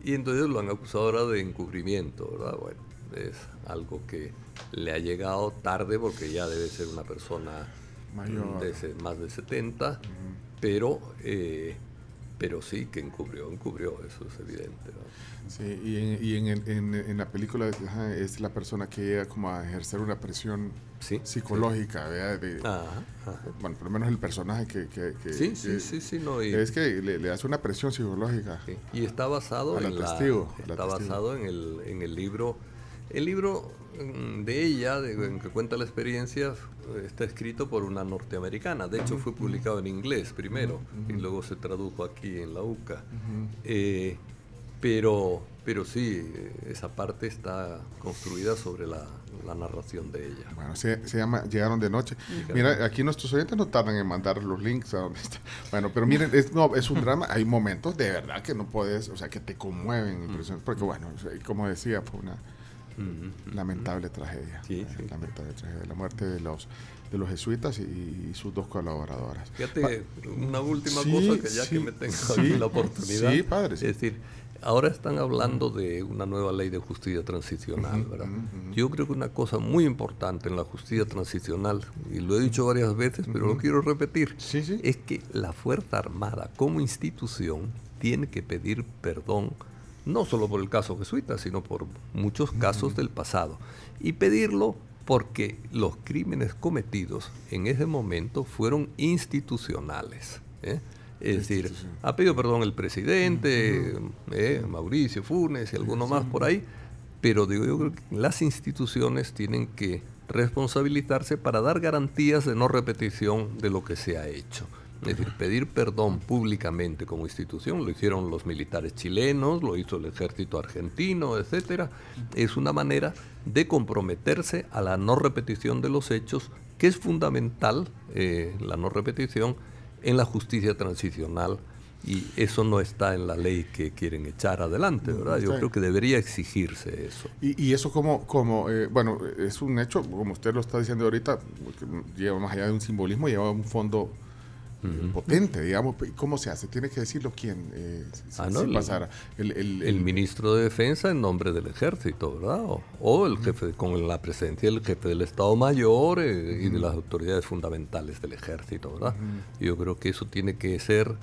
y entonces lo han acusado ahora de encubrimiento, ¿verdad? Bueno, es algo que le ha llegado tarde porque ya debe ser una persona Mayor. de más de 70, pero, eh, pero sí que encubrió, encubrió, eso es evidente. ¿no? Sí, y, en, y en, el- en- en la película es la persona que llega como a ejercer una presión Sí, psicológica, ¿verdad? De- Ajá, ajá. bueno, por lo menos el personaje que... que- que- Sí, que- sí, sí, no, y- Es que le, le hace una presión psicológica. Sí, Y está basado A en la, testigo, la está basado en el, en el libro, el libro de ella, de- en que cuenta la experiencia, está escrito por una norteamericana. De hecho, fue publicado en inglés primero y luego se tradujo aquí en la UCA. Eh, pero, pero sí, esa parte está construida sobre la, la narración de ella. Bueno, se, se llama Llegaron de Noche. Mira, aquí nuestros oyentes no tardan en mandar los links a donde está. Bueno, pero miren, es, no, es un drama. Hay momentos de verdad que no puedes, o sea, que te conmueven. Porque, bueno, como decía, fue una lamentable tragedia. Sí, sí. Lamentable tragedia. La muerte de los, de los jesuitas y, y sus dos colaboradoras. Fíjate, una última sí, cosa que ya que me tengo aquí la oportunidad. Sí, padre. Es decir, ahora están hablando de una nueva ley de justicia transicional, ¿verdad? Yo creo que una cosa muy importante en la justicia transicional, y lo he dicho varias veces, pero lo quiero repetir, Sí, sí. es que la Fuerza Armada como institución tiene que pedir perdón no solo por el caso jesuita, sino por muchos casos del pasado. Y pedirlo porque los crímenes cometidos en ese momento fueron institucionales. ¿eh? Es decir, ha pedido perdón el presidente, eh, Mauricio Funes y alguno más por ahí, pero digo, yo creo que las instituciones tienen que responsabilizarse para dar garantías de no repetición de lo que se ha hecho. Es decir, pedir perdón públicamente como institución, lo hicieron los militares chilenos, lo hizo el ejército argentino, etcétera, es una manera de comprometerse a la no repetición de los hechos, que es fundamental, eh, la no repetición, en la justicia transicional, y eso no está en la ley que quieren echar adelante, ¿verdad? Yo creo que debería exigirse eso. Y, y eso como, como eh, bueno, es un hecho, como usted lo está diciendo ahorita, lleva más allá de un simbolismo, lleva un fondo potente, digamos. ¿Cómo se hace? Tiene que decirlo quién, eh, si, Ah, si no, el- pasara. El, el- El el- ministro de Defensa en nombre del ejército, ¿verdad? O, o el jefe, con la presencia del jefe del Estado Mayor eh, y de las autoridades fundamentales del ejército, ¿verdad? Yo creo que eso tiene que ser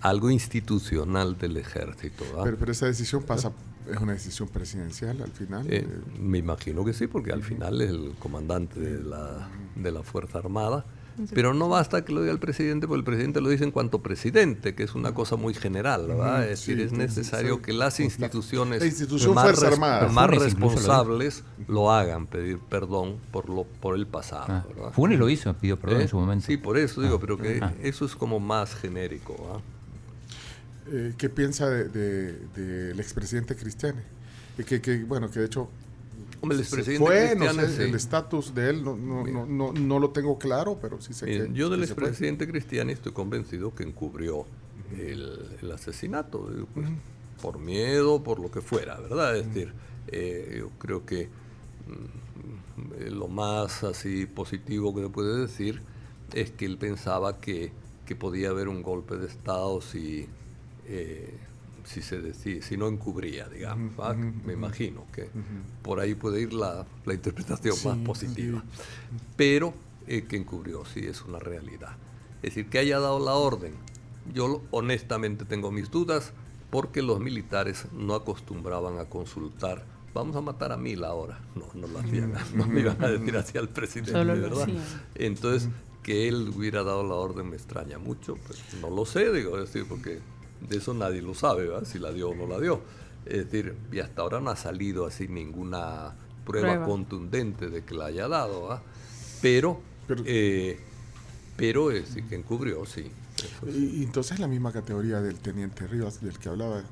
algo institucional del ejército, ¿verdad? pero, pero esa decisión pasa, es una decisión presidencial al final. Eh, me imagino que sí, porque al final es el comandante de la, de la Fuerza Armada. Pero no basta que lo diga el presidente, porque el presidente lo dice en cuanto presidente, que es una cosa muy general, ¿verdad? Es decir, es necesario sí. que las instituciones la institución más, res- más responsables lo hagan, pedir perdón por lo por el pasado, Ah, ¿verdad? Funes lo hizo, pidió perdón ¿Eh? en su momento. Sí, por eso digo, pero que Ah. eso es como más genérico, ¿ah? eh, ¿Qué piensa del de, de, expresidente Cristiani? Que, que, bueno, que de hecho Hombre, el fue, no sé, sí. el estatus de él no, no, no, no, no lo tengo claro, pero sí sé que yo del que expresidente Cristiani estoy convencido que encubrió el, el asesinato, pues, por miedo, por lo que fuera, ¿verdad? Es decir, eh, yo creo que mm, lo más así positivo que se puede decir es que él pensaba que, que podía haber un golpe de Estado si, eh, si se decía, si no encubría, digamos. Me imagino que por ahí puede ir la, la interpretación más positiva. Pero eh, que encubrió, sí, es una realidad. Es decir, que haya dado la orden. Yo honestamente tengo mis dudas porque los militares no acostumbraban a consultar. Vamos a matar a mil ahora. No, no lo hacían. No me iban a decir hacia el presidente, Solo ¿verdad? Entonces, que él hubiera dado la orden me extraña mucho. Pues no lo sé, digo, es decir, porque de eso nadie lo sabe, ¿verdad? Si la dio o no la dio. Es decir, y hasta ahora no ha salido así ninguna prueba, Prueba. contundente de que la haya dado, ¿verdad? Pero, Pero- eh, pero eh, sí que encubrió, sí. Sí. Y, entonces la misma categoría del teniente Rivas del que hablaba.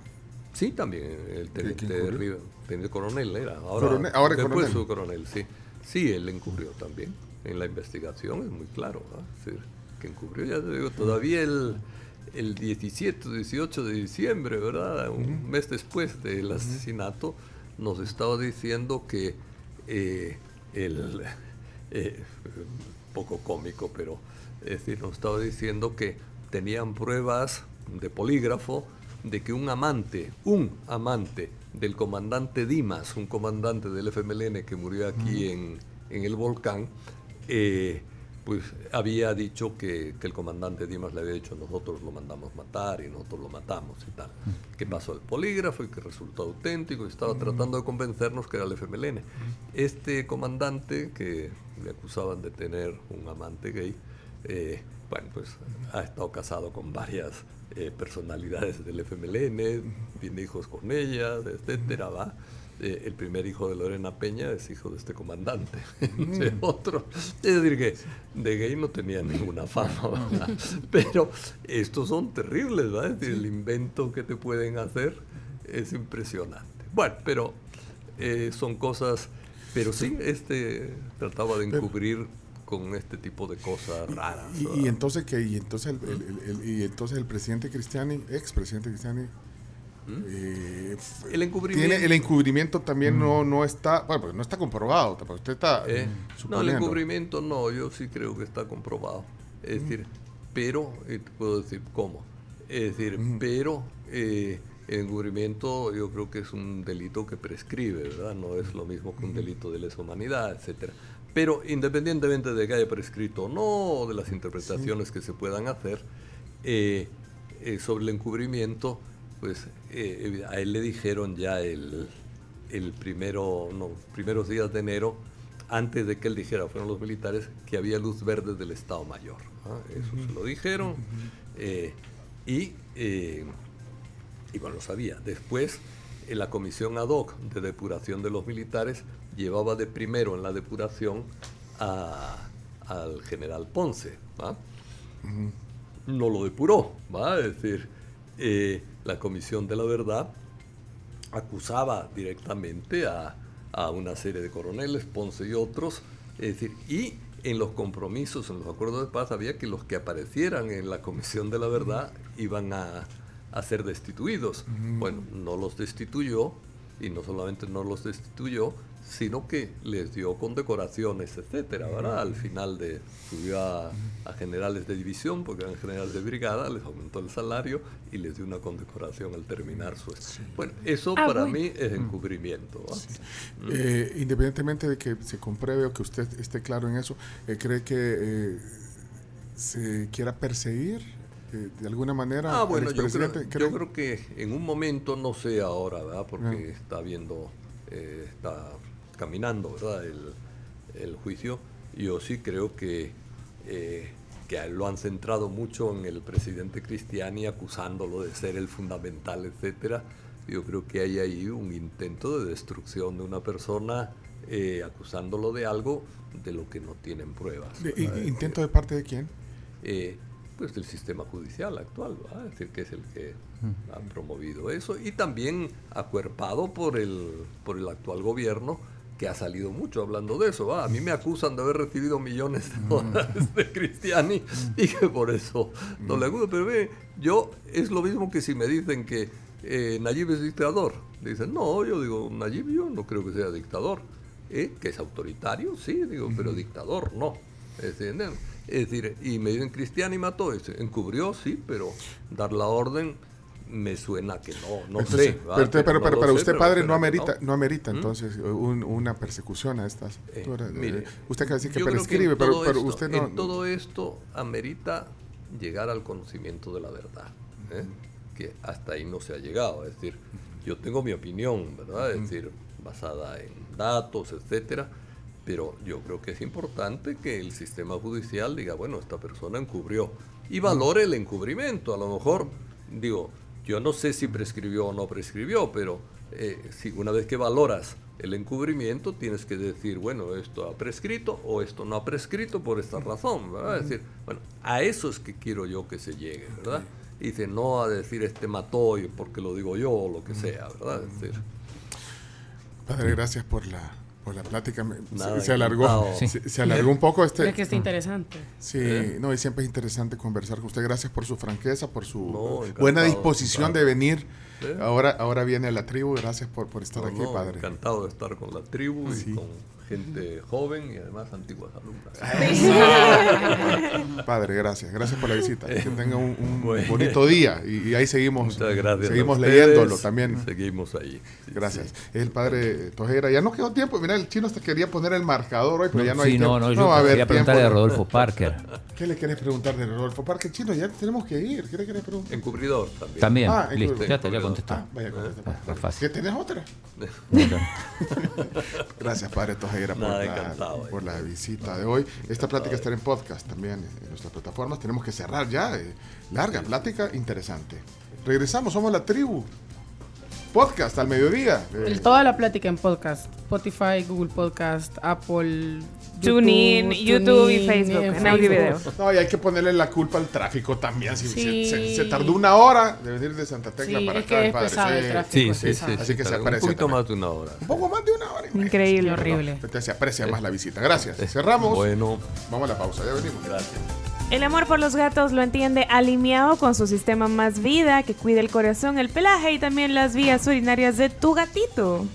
Sí, también el teniente, encubrió? Rivas, teniente coronel era. Ahora, Coronel- ahora es después coronel. su coronel, sí. Sí, él encubrió también. En la investigación es muy claro, ¿verdad? Es decir, que encubrió, ya te digo, todavía el, el 17, 18 de diciembre, ¿verdad? Un mes después del asesinato, nos estaba diciendo que eh, el, eh, poco cómico, pero es decir, nos estaba diciendo que tenían pruebas de polígrafo de que un amante, un amante del comandante Dimas, un comandante del FMLN que murió aquí en, en el volcán, eh, pues había dicho que, que el comandante Dimas le había dicho nosotros lo mandamos matar y nosotros lo matamos y tal. Que pasó el polígrafo y que resultó auténtico y estaba tratando de convencernos que era el FMLN. Este comandante que le acusaban de tener un amante gay, eh, bueno, pues ha estado casado con varias eh, personalidades del FMLN, tiene hijos con ellas, etcétera, va. Eh, el primer hijo de Lorena Peña es hijo de este comandante, entre otros. Es decir, que de gay no tenía ninguna fama, ¿verdad? pero estos son terribles, ¿verdad? Es decir, el invento que te pueden hacer es impresionante. Bueno, pero eh, son cosas, pero sí, este trataba de encubrir con este tipo de cosas raras. Y, entonces que y entonces el, el- el- el- y entonces el presidente Cristiani, ex presidente Cristiani, eh, ¿Mm? El encubrimiento. tiene el encubrimiento también no no está, bueno, pues no está comprobado, usted está Eh, no, el encubrimiento no, yo sí creo que está comprobado. Es decir, pero, eh, te puedo decir cómo. Es decir, pero eh, el encubrimiento yo creo que es un delito que prescribe, ¿verdad? No es lo mismo que un delito de lesa humanidad, etcétera. Pero independientemente de que haya prescrito o no, o de las interpretaciones que se puedan hacer, eh, eh, sobre el encubrimiento, pues eh, a él le dijeron ya el, el primero, no, primeros días de enero, antes de que él dijera, fueron los militares, que había luz verde del Estado Mayor. Eso se lo dijeron. eh, y, eh, y bueno, lo sabía. Después, en la comisión ad hoc de depuración de los militares llevaba de primero en la depuración a- al general Ponce. ¿va? No lo depuró, ¿va? Es decir, eh, la comisión de la verdad acusaba directamente a, a una serie de coroneles, Ponce y otros, es decir, y en los compromisos, en los acuerdos de paz, había que los que aparecieran en la Comisión de la Verdad iban a, a ser destituidos. Bueno, no los destituyó, y no solamente no los destituyó, sino que les dio condecoraciones, etcétera, ¿verdad? Al final de subió a, a generales de división, porque eran generales de brigada, les aumentó el salario y les dio una condecoración al terminar su... Bueno, eso Ah, para bueno. mí es encubrimiento. ¿va? Eh, independientemente de que se compruebe o que usted esté claro en eso, eh, ¿cree que eh, se quiera perseguir eh, de alguna manera Ah, bueno, yo creo, yo creo que en un momento, no sé ahora, ¿verdad? Porque está viendo, eh, está caminando, ¿verdad? El, el juicio. Yo sí creo que, eh, que lo han centrado mucho en el presidente Cristiani, acusándolo de ser el fundamental, etcétera. Yo creo que hay ahí un intento de destrucción de una persona, eh, acusándolo de algo de lo que no tienen pruebas. ¿Intento de parte de quién? eh, pues del sistema judicial actual, ¿verdad? es decir, que es el que ha promovido eso y también acuerpado por el, por el actual gobierno que ha salido mucho hablando de eso. A mí me acusan de haber recibido millones de dólares de Cristiani y que por eso no le gusta. Pero ve, yo es lo mismo que si me dicen que eh, Nayib es dictador. Dicen, no, yo digo, Nayib yo no creo que sea dictador. ¿Eh? ¿Que es autoritario? Sí, digo, pero dictador no. Es decir, ¿no? Es decir, y me dicen Cristiani mató, encubrió, sí, pero dar la orden me suena que no, no Entonces, sé. pero, pero, pero, no usted, padre, no que amerita, no, amerita ¿Mm? entonces un- una persecución a estas Eh, mire, Eh, usted decir que prescribe, pero, todo pero esto- usted no. En todo esto amerita llegar al conocimiento de la verdad, ¿eh? que hasta ahí no se ha llegado. Es decir, yo tengo mi opinión, ¿verdad? Es decir, basada en datos, etcétera, pero yo creo que es importante que el sistema judicial diga, bueno, esta persona encubrió y valore el encubrimiento. A lo mejor, digo, yo no sé si prescribió o no prescribió, pero eh, si una vez que valoras el encubrimiento, tienes que decir, bueno, esto ha prescrito o esto no ha prescrito por esta razón, ¿verdad? Es decir, bueno, a eso es que quiero yo que se llegue, ¿verdad? Y dice, no a decir este mató porque lo digo yo o lo que sea, ¿verdad? Es decir, Padre, gracias por la, por la plática. Me- Nada, se, se alargó, se, se alargó un poco este. Creo que está interesante. Sí, ¿Eh? no, y siempre es interesante conversar con usted. Gracias por su franqueza, por su No, buena disposición de venir. Sí. Ahora, ahora viene a la tribu. Gracias por, por estar no, aquí, no, padre. encantado de estar con la tribu Sí. y con gente joven y además antiguas alumnas. Padre, gracias. Gracias por la visita. Que tenga un, un Bueno. bonito día. Y, y ahí seguimos. Muchas gracias. a Seguimos leyéndolo también. Seguimos ahí. Sí, Gracias. sí. El padre Tojera. Ya no quedó tiempo. Mira, el chino hasta quería poner el marcador hoy, pero ya no hay sí, tiempo. no, no, yo a quería preguntarle a. Rodolfo Parker. ¿Qué le querés preguntar de Rodolfo Parque Chino? Ya tenemos que ir. ¿Qué le querés preguntar? Encubridor también. También, Ah, listo, ya está, ya contestó. Ah, vaya, contesta. Ah, fácil. ¿Qué tenés otra? No, no. Gracias, Padre Tojera, por, Nada, la, encantado, por la visita de hoy. Esta plática estará en podcast también en nuestras plataformas. Tenemos que cerrar ya. eh, larga plática, interesante. Regresamos, somos la tribu. Podcast al mediodía. Eh, toda la plática en podcast. Spotify, Google Podcast, Apple, TuneIn, YouTube y Facebook, en audio video. no, y hay que ponerle la culpa al tráfico también. Si Sí. se, se- se tardó una hora de venir de Santa Tecla Sí, para acá, que es padre. pesado el Sí. tráfico. Sí, sí, sí. Así que se claro, Un aprecia poquito también. más de una hora. Un poco más de una hora. Increíble. Horrible. Entonces se aprecia más la visita. Gracias. Cerramos. Bueno, Vamos a la pausa. Ya venimos. gracias. El amor por los gatos lo entiende alineado con su sistema Más Vida, que cuida el corazón, el pelaje y también las vías urinarias de tu gatito.